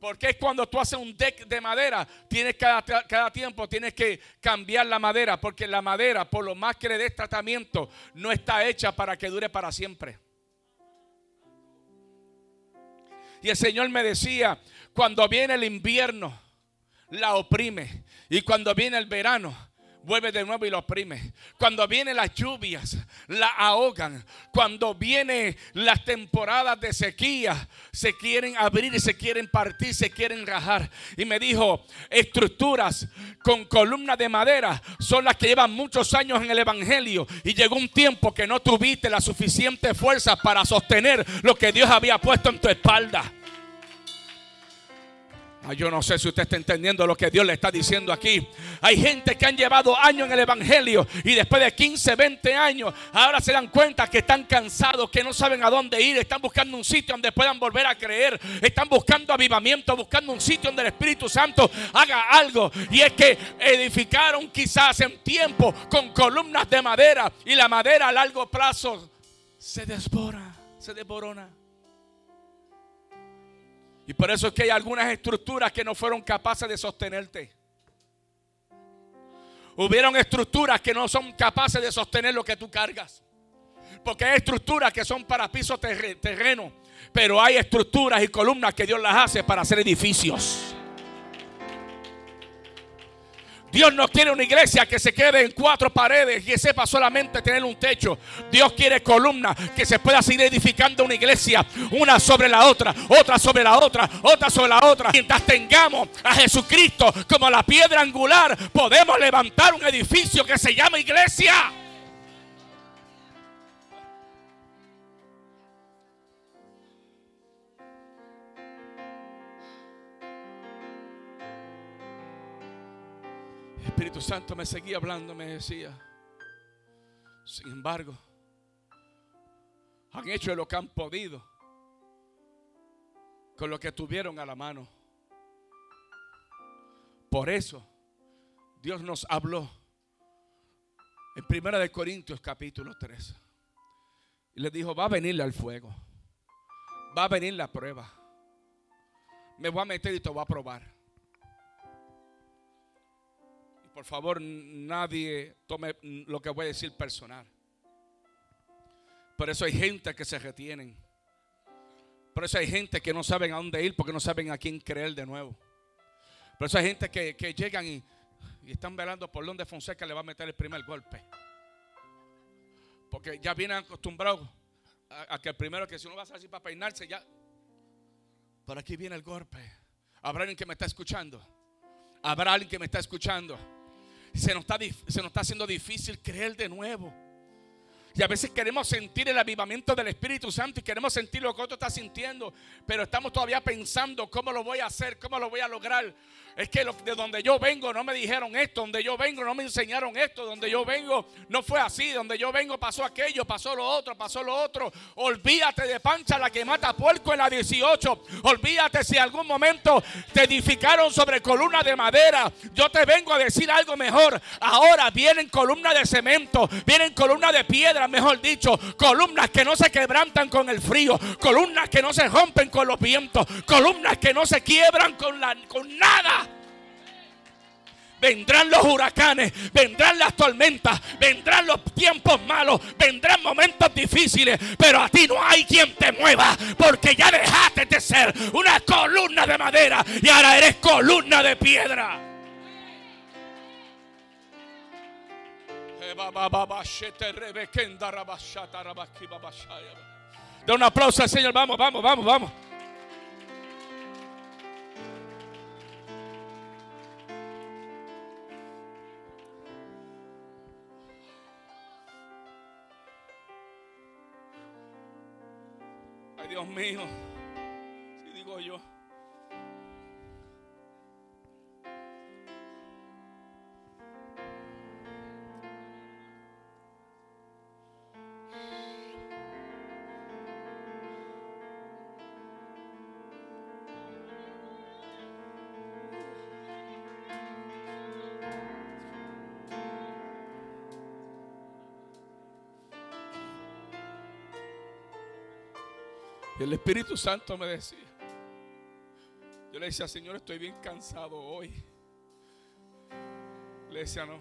Porque es cuando tú haces un deck de madera, tienes cada, cada, tiempo tienes que cambiar la madera, porque la madera, por lo más que le des tratamiento, no está hecha para que dure para siempre. Y el Señor me decía, cuando viene el invierno, la oprime. Y cuando viene el verano, vuelve de nuevo y lo oprime. Cuando vienen las lluvias, la ahogan. Cuando vienen las temporadas de sequía, se quieren abrir y se quieren partir, se quieren rajar. Y me dijo, estructuras con columnas de madera son las que llevan muchos años en el Evangelio. Y llegó un tiempo que no tuviste la suficiente fuerza para sostener lo que Dios había puesto en tu espalda. Yo no sé si usted está entendiendo lo que Dios le está diciendo aquí. Hay gente que han llevado años en el Evangelio y después de 15, 20 años, ahora se dan cuenta que están cansados, que no saben a dónde ir, están buscando un sitio donde puedan volver a creer, están buscando avivamiento, buscando un sitio donde el Espíritu Santo haga algo. Y es que edificaron quizás en tiempo con columnas de madera y la madera a largo plazo se desbora, se desborona. Y por eso es que hay algunas estructuras que no fueron capaces de sostenerte. Hubieron estructuras que no son capaces de sostener lo que tú cargas. Porque hay estructuras que son para piso terreno. Pero hay estructuras y columnas que Dios las hace para hacer edificios. Dios no quiere una iglesia que se quede en cuatro paredes y sepa solamente tener un techo. Dios quiere columnas que se pueda seguir edificando una iglesia, una sobre la otra, otra sobre la otra, otra sobre la otra. Mientras tengamos a Jesucristo como la piedra angular, podemos levantar un edificio que se llama iglesia. Espíritu Santo me seguía hablando, me decía, sin embargo, han hecho lo que han podido con lo que tuvieron a la mano. Por eso Dios nos habló en Primera de Corintios capítulo 3. Y le dijo, va a venirle al fuego. Va a venir la prueba. Me voy a meter y te voy a probar. Por favor, nadie tome lo que voy a decir personal. Por eso hay gente que se retienen. Por eso hay gente que no saben a dónde ir porque no saben a quién creer de nuevo. Por eso hay gente que, llegan y, están velando por donde Fonseca le va a meter el primer golpe. Porque ya vienen acostumbrados a, que el primero que si uno va a salir para peinarse ya. Por aquí viene el golpe. Habrá alguien que me está escuchando. Habrá alguien que me está escuchando se nos está, se nos está haciendo difícil creer de nuevo. Y a veces queremos sentir el avivamiento del Espíritu Santo y queremos sentir lo que otro está sintiendo, pero estamos todavía pensando cómo lo voy a hacer, cómo lo voy a lograr. Es que de donde yo vengo no me dijeron esto, donde yo vengo no me enseñaron esto, donde yo vengo no fue así, donde yo vengo pasó aquello, pasó lo otro, pasó lo otro. Olvídate de Pancha la que mata puerco en la 18. Olvídate si algún momento te edificaron sobre columna de madera. Yo te vengo a decir algo mejor. Ahora vienen columnas de cemento, vienen columnas de piedra, mejor dicho, columnas que no se quebrantan con el frío, columnas que no se rompen con los vientos, columnas que no se quiebran con, la, con nada. Vendrán los huracanes, vendrán las tormentas, vendrán los tiempos malos, vendrán momentos difíciles, pero a ti no hay quien te mueva, porque ya dejaste de ser una columna de madera y ahora eres columna de piedra. Da un aplauso al Señor, vamos, vamos, vamos, vamos. Mío, el Espíritu Santo me decía, yo le decía, Señor, estoy bien cansado hoy. Le decía, no,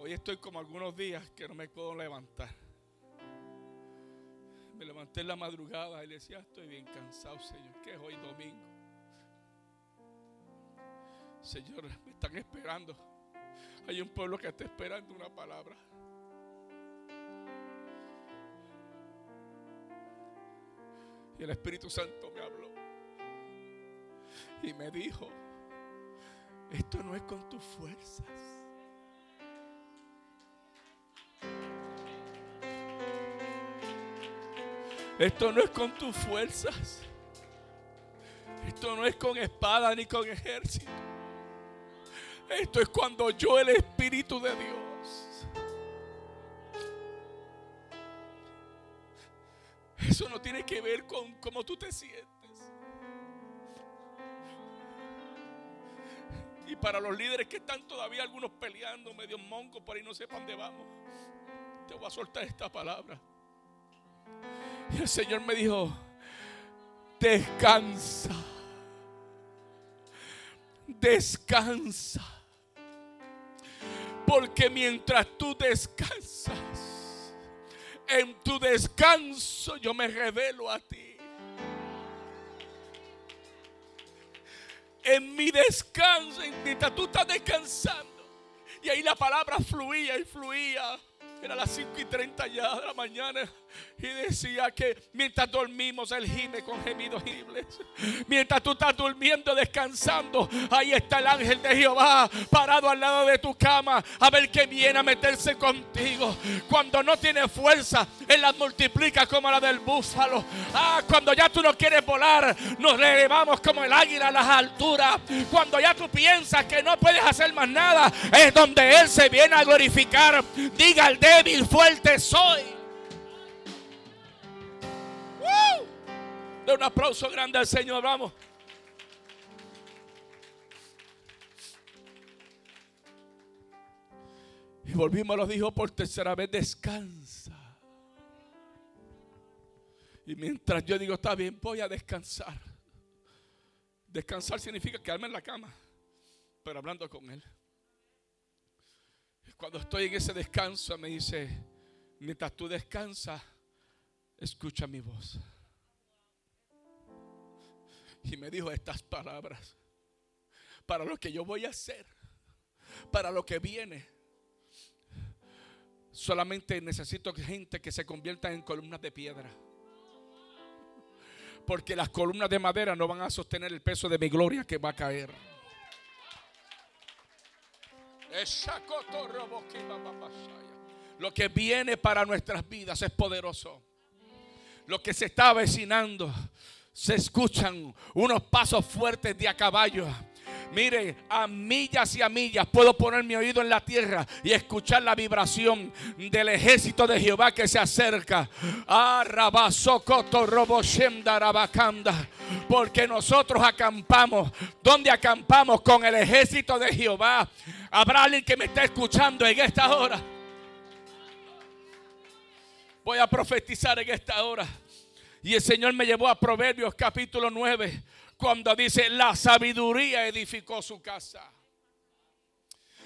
hoy estoy como algunos días que no me puedo levantar. Me levanté en la madrugada y le decía, estoy bien cansado, Señor, que es hoy domingo. Señor, me están esperando. Hay un pueblo que está esperando una palabra. El Espíritu Santo me habló. Y me dijo, esto no es con tus fuerzas. Esto no es con tus fuerzas. Esto no es con espada ni con ejército. Esto es cuando yo, el Espíritu de Dios, eso no tiene que ver con cómo tú te sientes. Y para los líderes que están todavía algunos peleando, medio monco, por ahí no sepan dónde vamos, te voy a soltar esta palabra. Y el Señor me dijo, descansa, descansa. Porque mientras tú descansas, en tu descanso yo me revelo a ti. En mi descanso, mientras tú estás descansando. Y ahí la palabra fluía y fluía. Era las 5 y 30 ya de la mañana. Y decía que mientras dormimos, Él gime con gemidos horribles. Mientras tú estás durmiendo, descansando, ahí está el ángel de Jehová parado al lado de tu cama a ver que viene a meterse contigo. Cuando no tiene fuerza, Él las multiplica como la del búfalo. Ah, cuando ya tú no quieres volar, nos elevamos como el águila a las alturas. Cuando ya tú piensas que no puedes hacer más nada, es donde Él se viene a glorificar. Diga al débil, fuerte soy. De un aplauso grande al Señor, vamos. Y volvimos, lo dijo por tercera vez, descansa. Y mientras yo digo, está bien, voy a descansar. Descansar significa quedarme en la cama, pero hablando con Él. Cuando estoy en ese descanso, me dice, mientras tú descansas, escucha mi voz. Y me dijo estas palabras. Para lo que yo voy a hacer. Para lo que viene. Solamente necesito gente que se convierta en columnas de piedra. Porque las columnas de madera no van a sostener el peso de mi gloria que va a caer. Lo que viene para nuestras vidas es poderoso. Lo que se está avecinando se escuchan unos pasos fuertes de a caballo. Mire, a millas y a millas puedo poner mi oído en la tierra y escuchar la vibración del ejército de Jehová que se acerca. Porque nosotros acampamos. ¿Dónde acampamos? Con el ejército de Jehová. Habrá alguien que me está escuchando en esta hora. Voy a profetizar en esta hora. Y el Señor me llevó a Proverbios capítulo 9, cuando dice, la sabiduría edificó su casa.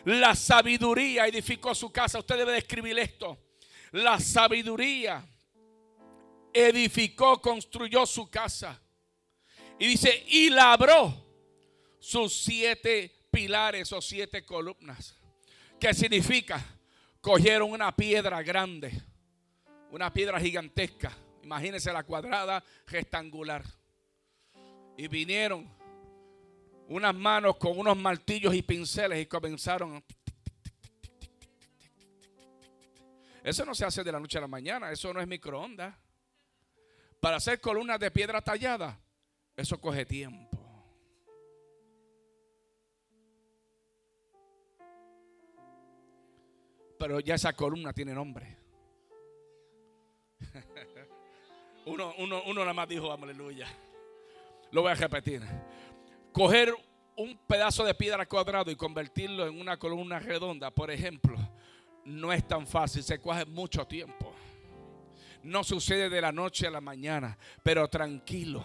La sabiduría edificó su casa. Usted debe escribir esto. La sabiduría edificó, construyó su casa. Y dice, y labró sus siete pilares o siete columnas. ¿Qué significa? Cogieron una piedra grande, una piedra gigantesca Imagínense la cuadrada rectangular. Y vinieron unas manos con unos martillos y pinceles y comenzaron. Eso no se hace de la noche a la mañana, eso no es microondas. Para hacer columnas de piedra tallada, eso coge tiempo. Pero ya esa columna tiene nombre. Uno, uno, uno nada más dijo, aleluya. Lo voy a repetir. Coger un pedazo de piedra cuadrado y convertirlo en una columna redonda, por ejemplo, no es tan fácil, se coge mucho tiempo. no sucede de la noche a la mañana, pero tranquilo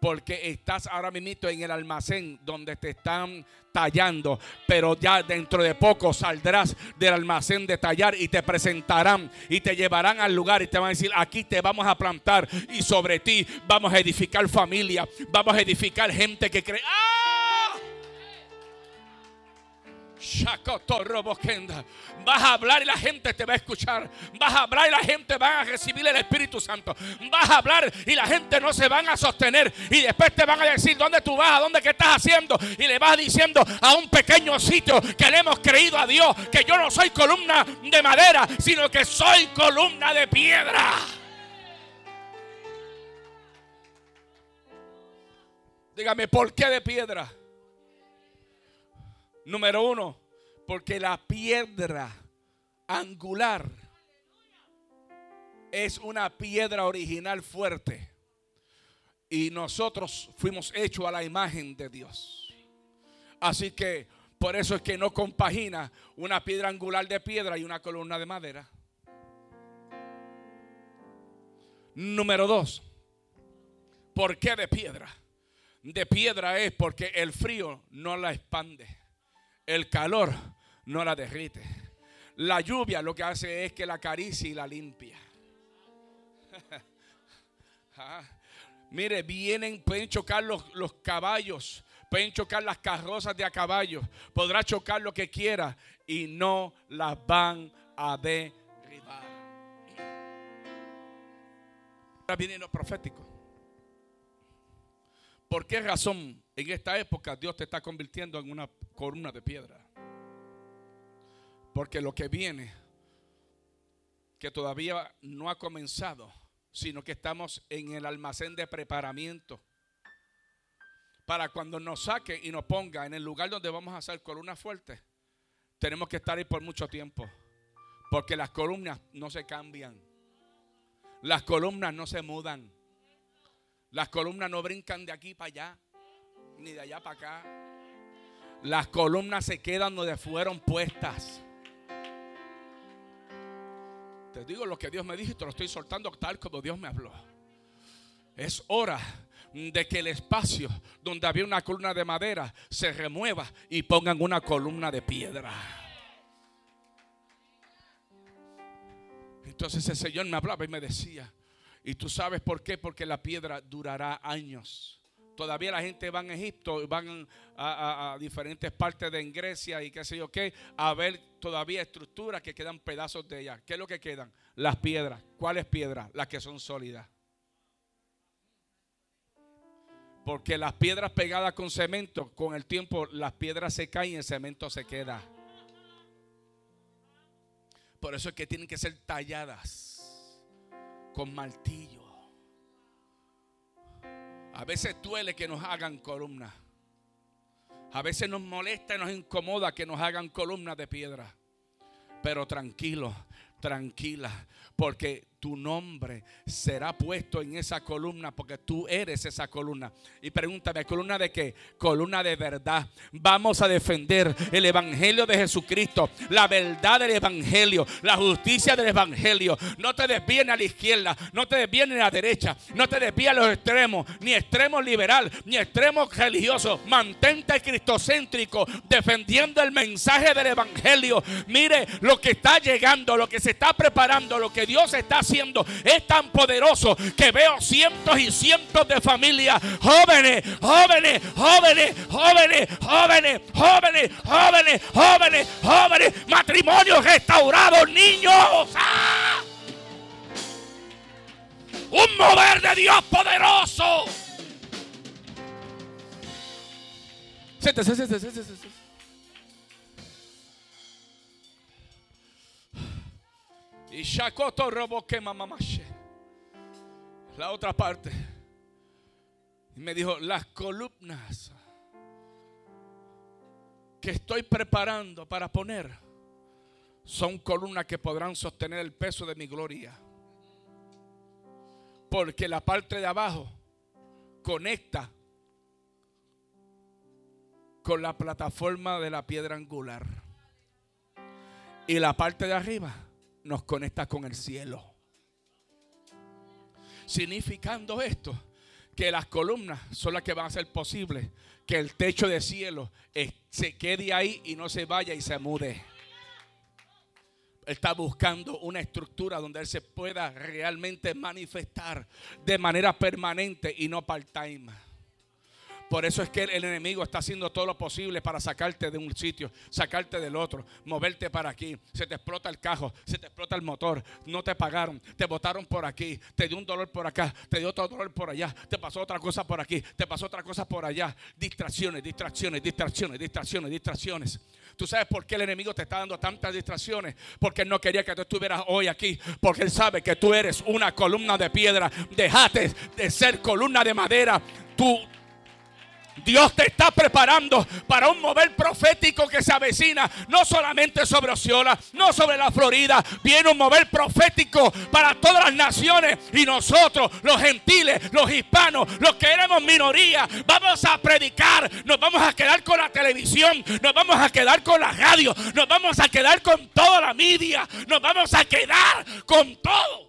porque estás ahora mismo en el almacén donde te están tallando, pero ya dentro de poco saldrás del almacén de tallar y te presentarán y te llevarán al lugar y te van a decir, aquí te vamos a plantar y sobre ti vamos a edificar familia, vamos a edificar gente que cree. ¡Ah! Vas a hablar y la gente te va a escuchar. Vas a hablar y la gente va a recibir el Espíritu Santo. Vas a hablar y la gente no se van a sostener. Y después te van a decir dónde tú vas, dónde qué estás haciendo. Y le vas diciendo a un pequeño sitio que le hemos creído a Dios que yo no soy columna de madera, sino que soy columna de piedra. Dígame, ¿por qué de piedra? Número uno, porque la piedra angular es una piedra original fuerte. Y nosotros fuimos hechos a la imagen de Dios. Así que por eso es que no compagina una piedra angular de piedra y una columna de madera. Número dos. ¿Por qué de piedra? De piedra es porque el frío no la expande. El calor no la derrite. La lluvia lo que hace es que la acaricia y la limpia. <laughs> Ah, mire, vienen, pueden chocar los, los, caballos, pueden chocar las carrozas de a caballo, podrá chocar lo que quiera y no las van a derribar. Ahora viene lo profético. ¿Por qué razón en esta época Dios te está convirtiendo en una columna de piedra. Porque lo que viene, que todavía no ha comenzado, sino que estamos en el almacén de preparamiento. Para cuando nos saque y nos ponga en el lugar donde vamos a hacer columnas fuertes, tenemos que estar ahí por mucho tiempo. Porque las columnas no se cambian. Las columnas no se mudan. Las columnas no brincan de aquí para allá, ni de allá para acá. Las columnas se quedan donde fueron puestas. Te digo lo que Dios me dijo y te lo estoy soltando tal como Dios me habló. Es hora de que el espacio donde había una columna de madera se remueva y pongan una columna de piedra. Entonces el Señor me hablaba y me decía, ¿y tú sabes por qué? Porque la piedra durará años. Todavía la gente va a Egipto, van a, diferentes partes de Grecia y qué sé yo qué, a ver todavía estructuras que quedan pedazos de ellas. ¿Qué es lo que quedan? Las piedras. ¿Cuáles piedras? Las que son sólidas. Porque las piedras pegadas con cemento, con el tiempo las piedras se caen y el cemento se queda. Por eso es que tienen que ser talladas con martillo. A veces duele que nos hagan columnas. A veces nos molesta y nos incomoda que nos hagan columnas de piedra. Pero tranquilo, tranquila, porque tu nombre será puesto en esa columna porque tú eres esa columna. Y pregúntame, ¿columna de qué? Columna de verdad. Vamos a defender el Evangelio de Jesucristo, la verdad del Evangelio, la justicia del Evangelio. No te desvíen a la izquierda, no te desvíen a la derecha, no te desvíen a los extremos, ni extremo liberal, ni extremo religioso. Mantente cristocéntrico, defendiendo el mensaje del Evangelio. Mire lo que está llegando, lo que se está preparando, lo que Dios está haciendo es tan poderoso que veo cientos y cientos de familias jóvenes, jóvenes, jóvenes, jóvenes, jóvenes, jóvenes, jóvenes, jóvenes, jóvenes, matrimonios restaurados, niños. Un mover de Dios poderoso. Y Shakoto robo que La otra parte. Y me dijo, las columnas que estoy preparando para poner son columnas que podrán sostener el peso de mi gloria. Porque la parte de abajo conecta con la plataforma de la piedra angular. Y la parte de arriba nos conecta con el cielo. Significando esto, que las columnas son las que van a hacer posible que el techo de cielo se quede ahí y no se vaya y se mude. está buscando una estructura donde Él se pueda realmente manifestar de manera permanente y no part-time. Por eso es que el enemigo está haciendo todo lo posible para sacarte de un sitio, sacarte del otro, moverte para aquí. Se te explota el cajo, se te explota el motor, no te pagaron, te botaron por aquí, te dio un dolor por acá, te dio otro dolor por allá, te pasó otra cosa por aquí, te pasó otra cosa por allá. Distracciones, distracciones, distracciones, distracciones, distracciones. ¿Tú sabes por qué el enemigo te está dando tantas distracciones? Porque él no quería que tú estuvieras hoy aquí. Porque él sabe que tú eres una columna de piedra. Dejate de ser columna de madera. Tú, Dios te está preparando para un mover profético que se avecina, no solamente sobre Osceola, no sobre la Florida, viene un mover profético para todas las naciones. Y nosotros, los gentiles, los hispanos, los que éramos minoría, vamos a predicar, nos vamos a quedar con la televisión, nos vamos a quedar con la radio, nos vamos a quedar con toda la media, nos vamos a quedar con todo.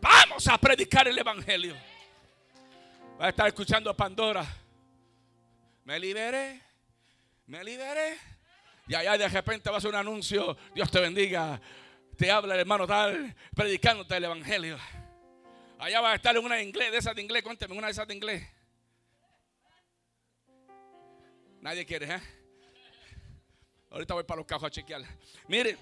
Vamos a predicar el Evangelio. Va a estar escuchando Pandora. Me liberé. Me liberé. Y allá de repente va a ser un anuncio. Dios te bendiga. Te habla el hermano tal, predicándote el evangelio. Allá va a estar una de inglés, de esas de inglés. Cuénteme una de esas de inglés. Nadie quiere, ¿eh? Ahorita voy para los cajos a chequear. Miren.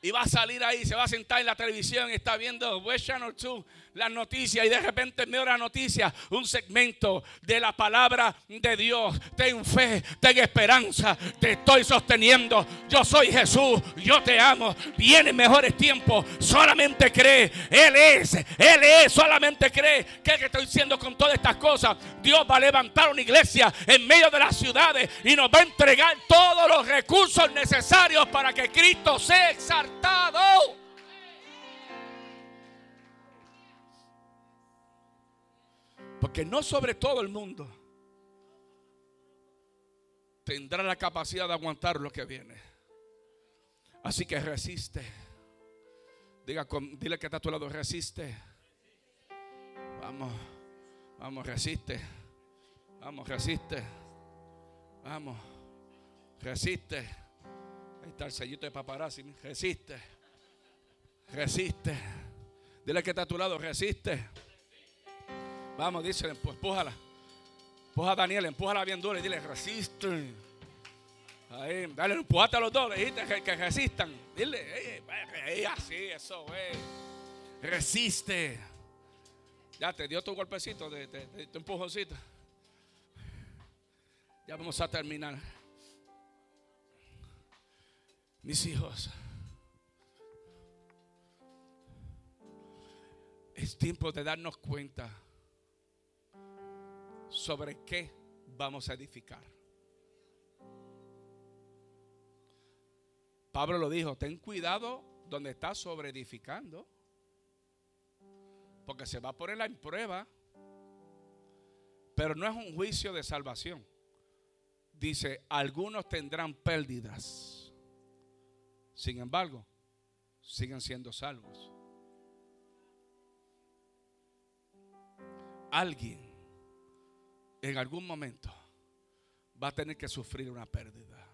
Y va a salir ahí, se va a sentar en la televisión, está viendo West Channel 2 las noticias y de repente me la noticia, un segmento de la palabra de Dios. Ten fe, ten esperanza, te estoy sosteniendo. Yo soy Jesús, yo te amo. Vienen mejores tiempos, solamente cree. Él es, Él es, solamente cree. ¿Qué que estoy diciendo con todas estas cosas? Dios va a levantar una iglesia en medio de las ciudades y nos va a entregar todos los recursos necesarios para que Cristo sea exaltado. Porque no sobre todo el mundo tendrá la capacidad de aguantar lo que viene. Así que resiste. Diga, dile que está a tu lado, resiste. Vamos, vamos, resiste. Vamos, resiste. Vamos, resiste. Ahí está el sellito de paparazzi. Resiste. Resiste. Dile que está a tu lado, resiste. Vamos, dice, empújala. Empuja a Daniel, empújala bien dura y dile, resiste. Ahí, dale, empujate a los dos, dijiste que, resistan. Dile, así, eso, güey. Resiste. Ya te dio tu golpecito, de, tu empujoncito. Ya vamos a terminar. Mis hijos. Es tiempo de darnos cuenta sobre qué vamos a edificar. Pablo lo dijo, ten cuidado donde estás sobre edificando, porque se va a poner en prueba, pero no es un juicio de salvación. Dice, algunos tendrán pérdidas, sin embargo, siguen siendo salvos. Alguien en algún momento va a tener que sufrir una pérdida.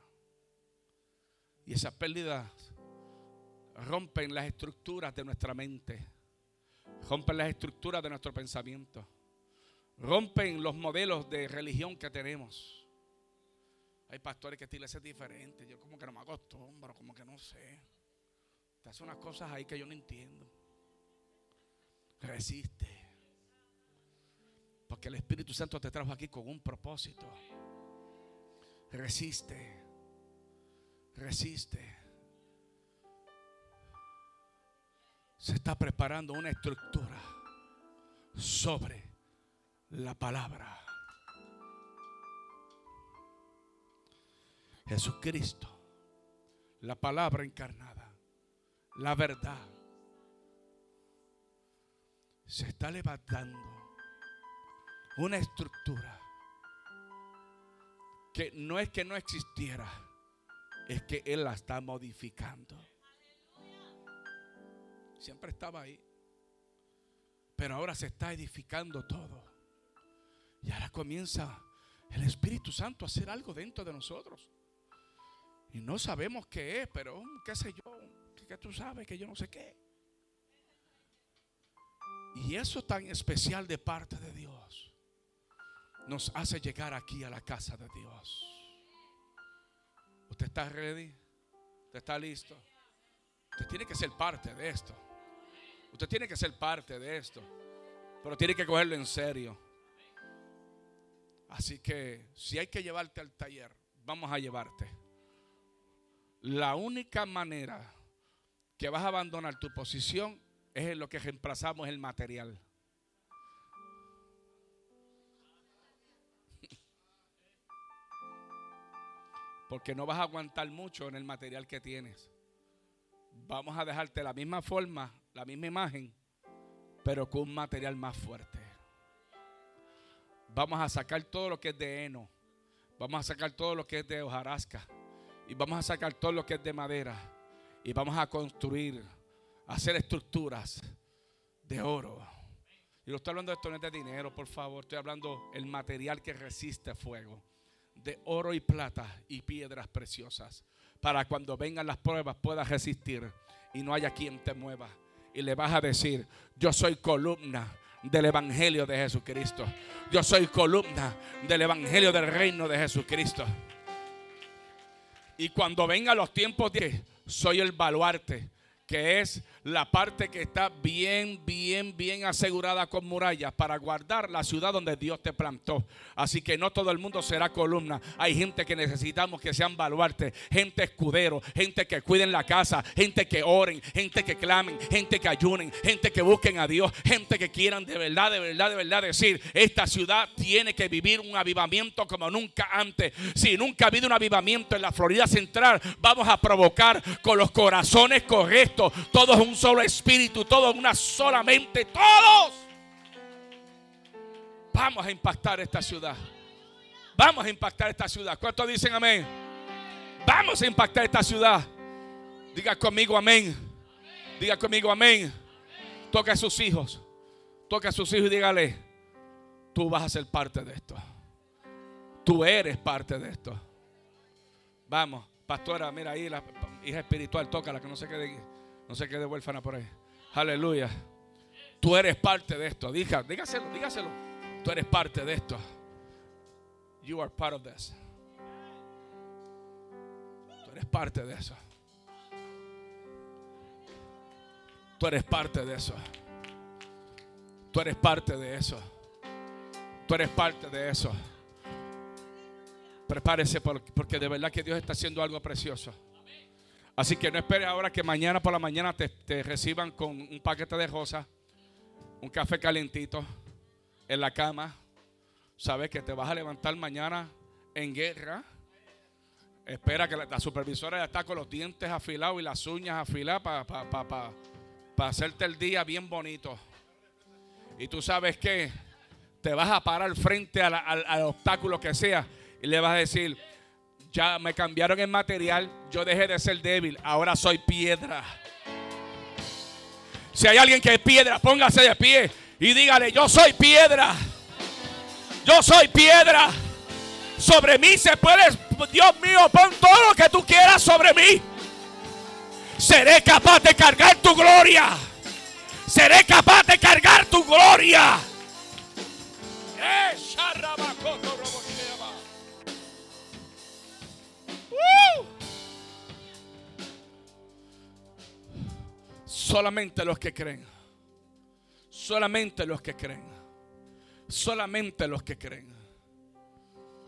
Y esas pérdidas rompen las estructuras de nuestra mente, rompen las estructuras de nuestro pensamiento, rompen los modelos de religión que tenemos. Hay pastores que esta iglesia es diferente. Yo como que no me acostumbro, como que no sé. Te hace unas cosas ahí que yo no entiendo. Resiste. Porque el Espíritu Santo te trajo aquí con un propósito. Resiste. Resiste. Se está preparando una estructura sobre la palabra. Jesucristo, la palabra encarnada, la verdad, se está levantando una estructura que no es que no existiera, es que Él la está modificando. Siempre estaba ahí. Pero ahora se está edificando todo. Y ahora comienza el Espíritu Santo a hacer algo dentro de nosotros. Y no sabemos qué es, pero qué sé yo, que tú sabes que yo no sé qué. Y eso tan especial de parte de Dios nos hace llegar aquí a la casa de Dios. ¿Usted está ready? ¿Usted está listo? Usted tiene que ser parte de esto. Usted tiene que ser parte de esto. Pero tiene que cogerlo en serio. Así que si hay que llevarte al taller, vamos a llevarte. La única manera que vas a abandonar tu posición es en lo que reemplazamos el material. Porque no vas a aguantar mucho en el material que tienes. Vamos a dejarte la misma forma, la misma imagen, pero con un material más fuerte. Vamos a sacar todo lo que es de heno. Vamos a sacar todo lo que es de hojarasca. Y vamos a sacar todo lo que es de madera. Y vamos a construir, hacer estructuras de oro. Y lo estoy hablando de esto no es de dinero, por favor. Estoy hablando el material que resiste fuego. De oro y plata y piedras preciosas. Para cuando vengan las pruebas puedas resistir y no haya quien te mueva. Y le vas a decir, yo soy columna del Evangelio de Jesucristo. Yo soy columna del Evangelio del reino de Jesucristo. Y cuando vengan los tiempos de soy el baluarte, que es la parte que está bien, bien, bien asegurada con murallas para guardar la ciudad donde Dios te plantó. Así que no todo el mundo será columna. Hay gente que necesitamos que sean baluarte, gente escudero, gente que cuiden la casa, gente que oren, gente que clamen, gente que ayunen, gente que busquen a Dios, gente que quieran de verdad, de verdad, de verdad decir, esta ciudad tiene que vivir un avivamiento como nunca antes. Si nunca ha habido un avivamiento en la Florida Central, vamos a provocar con los corazones correctos, todos un solo espíritu, todos una solamente, todos. Vamos a impactar esta ciudad. Vamos a impactar esta ciudad. ¿Cuántos dicen amén? Vamos a impactar esta ciudad. Diga conmigo amén. Diga conmigo amén. Toca a sus hijos. Toca a sus hijos y dígale, tú vas a ser parte de esto. Tú eres parte de esto. Vamos, pastora, mira ahí la hija espiritual, toca la que no se quede no se quede huérfana por ahí. Aleluya. Tú eres parte de esto. Diga, dígaselo, dígaselo. Tú eres parte de esto. You are part of this. Tú eres parte de eso. Tú eres parte de eso. Tú eres parte de eso. Tú eres parte de eso. Prepárese porque de verdad que Dios está haciendo algo precioso. Así que no esperes ahora que mañana por la mañana te, reciban con un paquete de rosas, un café calentito en la cama. Sabes que te vas a levantar mañana en guerra. Espera que la, supervisora ya está con los dientes afilados y las uñas afiladas para hacerte el día bien bonito. Y tú sabes que te vas a parar frente al obstáculo que sea y le vas a decir, ya me cambiaron el material, yo dejé de ser débil, ahora soy piedra. Si hay alguien que es piedra, póngase de pie y dígale, yo soy piedra. Yo soy piedra. Sobre mí se puede, Dios mío, pon todo lo que tú quieras sobre mí. Seré capaz de cargar tu gloria. Seré capaz de cargar tu gloria. Eh, Solamente los que creen. Solamente los que creen. Solamente los que creen.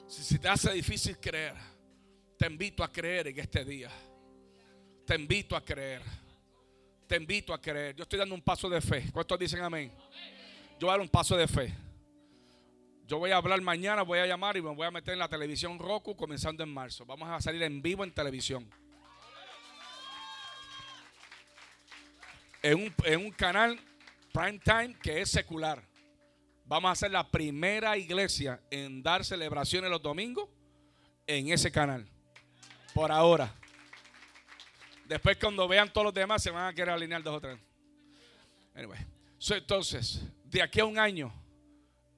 Si, si te hace difícil creer, te invito a creer en este día. Te invito a creer. Te invito a creer. Yo estoy dando un paso de fe. ¿Cuántos dicen amén? Yo voy a dar un paso de fe. Yo voy a hablar mañana, voy a llamar y me voy a meter en la televisión Roku comenzando en marzo. Vamos a salir en vivo en televisión. En un, canal prime time que es secular. Vamos a ser la primera iglesia en dar celebraciones los domingos en ese canal. Por ahora. Después cuando vean todos los demás se van a querer alinear dos o tres. Anyway. Entonces, de aquí a un año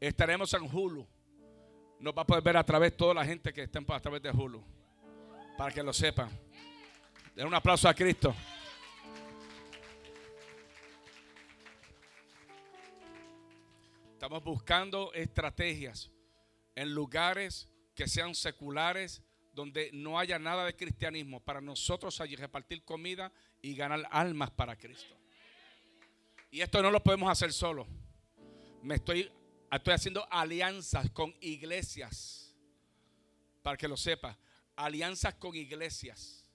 estaremos en Hulu. Nos va a poder ver a través toda la gente que estén a través de Hulu. Para que lo sepan. Den un aplauso a Cristo. Estamos buscando estrategias en lugares que sean seculares, donde no haya nada de cristianismo, para nosotros allí repartir comida y ganar almas para Cristo. Y esto no lo podemos hacer solo. Me estoy, estoy haciendo alianzas con iglesias, para que lo sepa, alianzas con iglesias,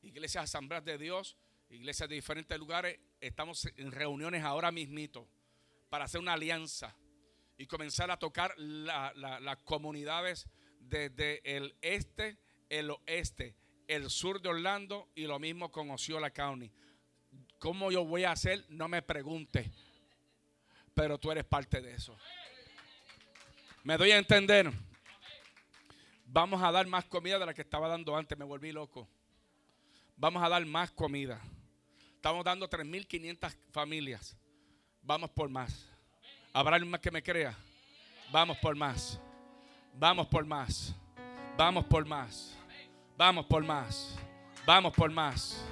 iglesias asambleas de Dios, iglesias de diferentes lugares. Estamos en reuniones ahora mismito para hacer una alianza y comenzar a tocar las comunidades desde el este, el oeste, el sur de Orlando y lo mismo con Osceola County. ¿Cómo yo voy a hacer? No me pregunte. Pero tú eres parte de eso. Me doy a entender. Vamos a dar más comida de la que estaba dando antes. Me volví loco. Vamos a dar más comida. Estamos dando 3.500 familias. Vamos por más. ¿Habrá alguien más que me crea? Vamos por más. Vamos por más. Vamos por más. Vamos por más. Vamos por más.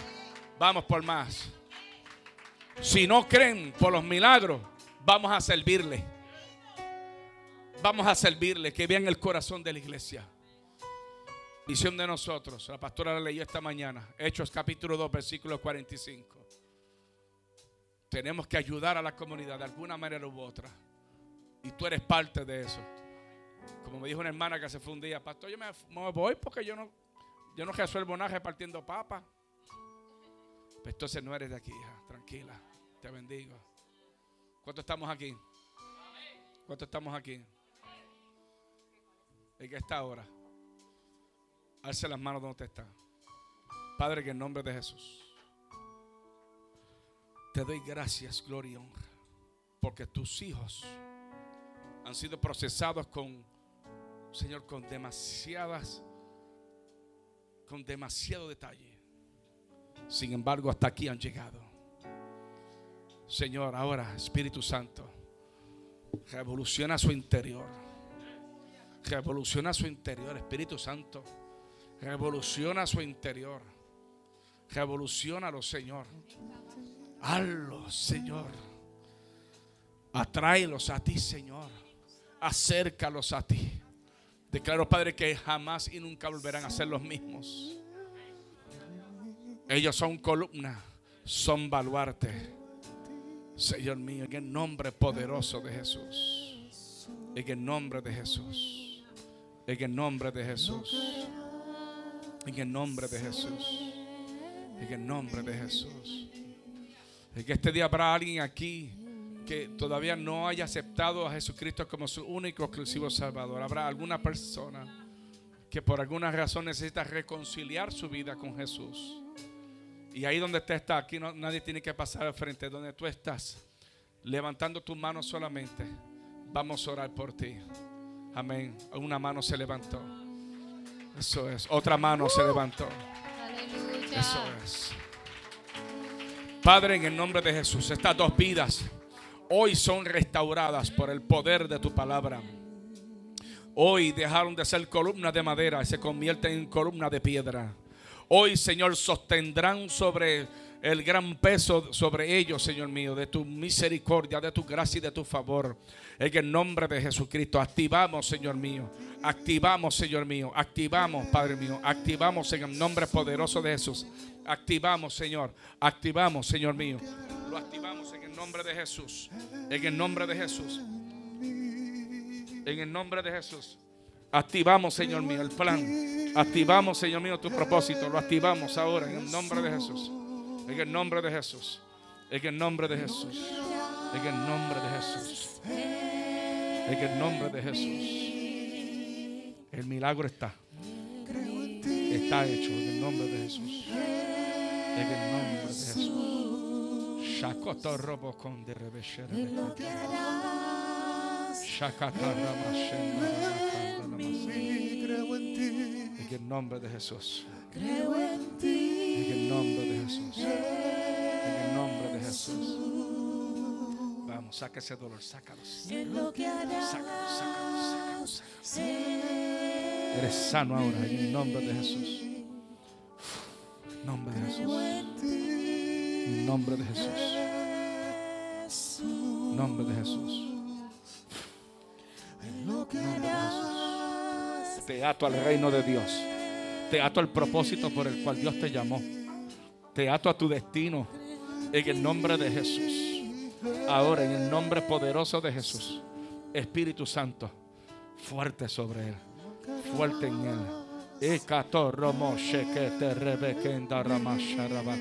Vamos por más. Si no creen por los milagros, vamos a servirle. Vamos a servirle, que vean el corazón de la iglesia. Visión de nosotros, la pastora la leyó esta mañana, Hechos capítulo 2, versículo 45. Tenemos que ayudar a la comunidad de alguna manera u otra. Y tú eres parte de eso. Como me dijo una hermana que se fue un día, pastor, yo me, voy porque yo no, yo no resuelvo nada repartiendo papas. Pues entonces no eres de aquí, hija. Tranquila. Te bendigo. ¿Cuántos estamos aquí? ¿Cuántos estamos aquí? ¿En qué está ahora? Alce las manos donde está. Padre, en el nombre de Jesús. Te doy gracias, gloria y honra. Porque tus hijos han sido procesados con, Señor, con demasiadas, con demasiado detalle. Sin embargo, hasta aquí han llegado. Señor, ahora, Espíritu Santo, revoluciona su interior. Revoluciona su interior, Espíritu Santo. Revoluciona su interior. Revolucionalo, Señor. Hazlo, Señor. Atráelos a ti, Señor. Acércalos a ti. Declaro, Padre, que jamás y nunca volverán a ser los mismos. Ellos son columna, son baluarte. Señor mío, en el nombre poderoso de Jesús. En el nombre de Jesús. En el nombre de Jesús. En el nombre de Jesús. En el nombre de Jesús. En que este día habrá alguien aquí que todavía no haya aceptado a Jesucristo como su único exclusivo Salvador. Habrá alguna persona que por alguna razón necesita reconciliar su vida con Jesús. Y ahí donde usted está, aquí no, nadie tiene que pasar al frente. Donde tú estás, levantando tus manos solamente, vamos a orar por ti. Amén. Una mano se levantó. Eso es. Otra mano se levantó. Eso es. Padre, en el nombre de Jesús, estas dos vidas hoy son restauradas por el poder de tu palabra. Hoy dejaron de ser columnas de madera y se convierten en columnas de piedra. Hoy, Señor, sostendrán sobre el gran peso sobre ellos, Señor mío, de tu misericordia, de tu gracia y de tu favor. En el nombre de Jesucristo, activamos, Señor mío. Activamos, Señor mío. Activamos, Padre mío. Activamos en el nombre poderoso de Jesús. Activamos, Señor. Activamos, Señor mío. Lo activamos en el nombre de Jesús. En el nombre de Jesús. En el nombre de Jesús. Activamos, Señor mío, el plan. Activamos, Señor mío, tu propósito. Lo activamos ahora en el nombre de Jesús. En el nombre de Jesús. En el nombre de Jesús. En el nombre de Jesús. En el nombre de Jesús. El milagro está. Está hecho en el nombre de Jesús. En el nombre de Jesús. Shakoto robo con de en el nombre de Jesús. Creo en ti. En el nombre de Jesús. En el nombre de Jesús. saca ese dolor, sácalo. Sácalo, sácalo, sácalo, sácalo. Eres sano ahora en el nombre de Jesús. Nombre de Jesús. En nombre de Jesús. En nombre de Jesús. Te ato al reino de Dios. Te ato al propósito por el cual Dios te llamó. Te ato a tu destino en el nombre de Jesús. Ahora, en el nombre poderoso de Jesús. Espíritu Santo, fuerte sobre él. Fuerte en él. ekator romo sheke terebe kenda rama sharaba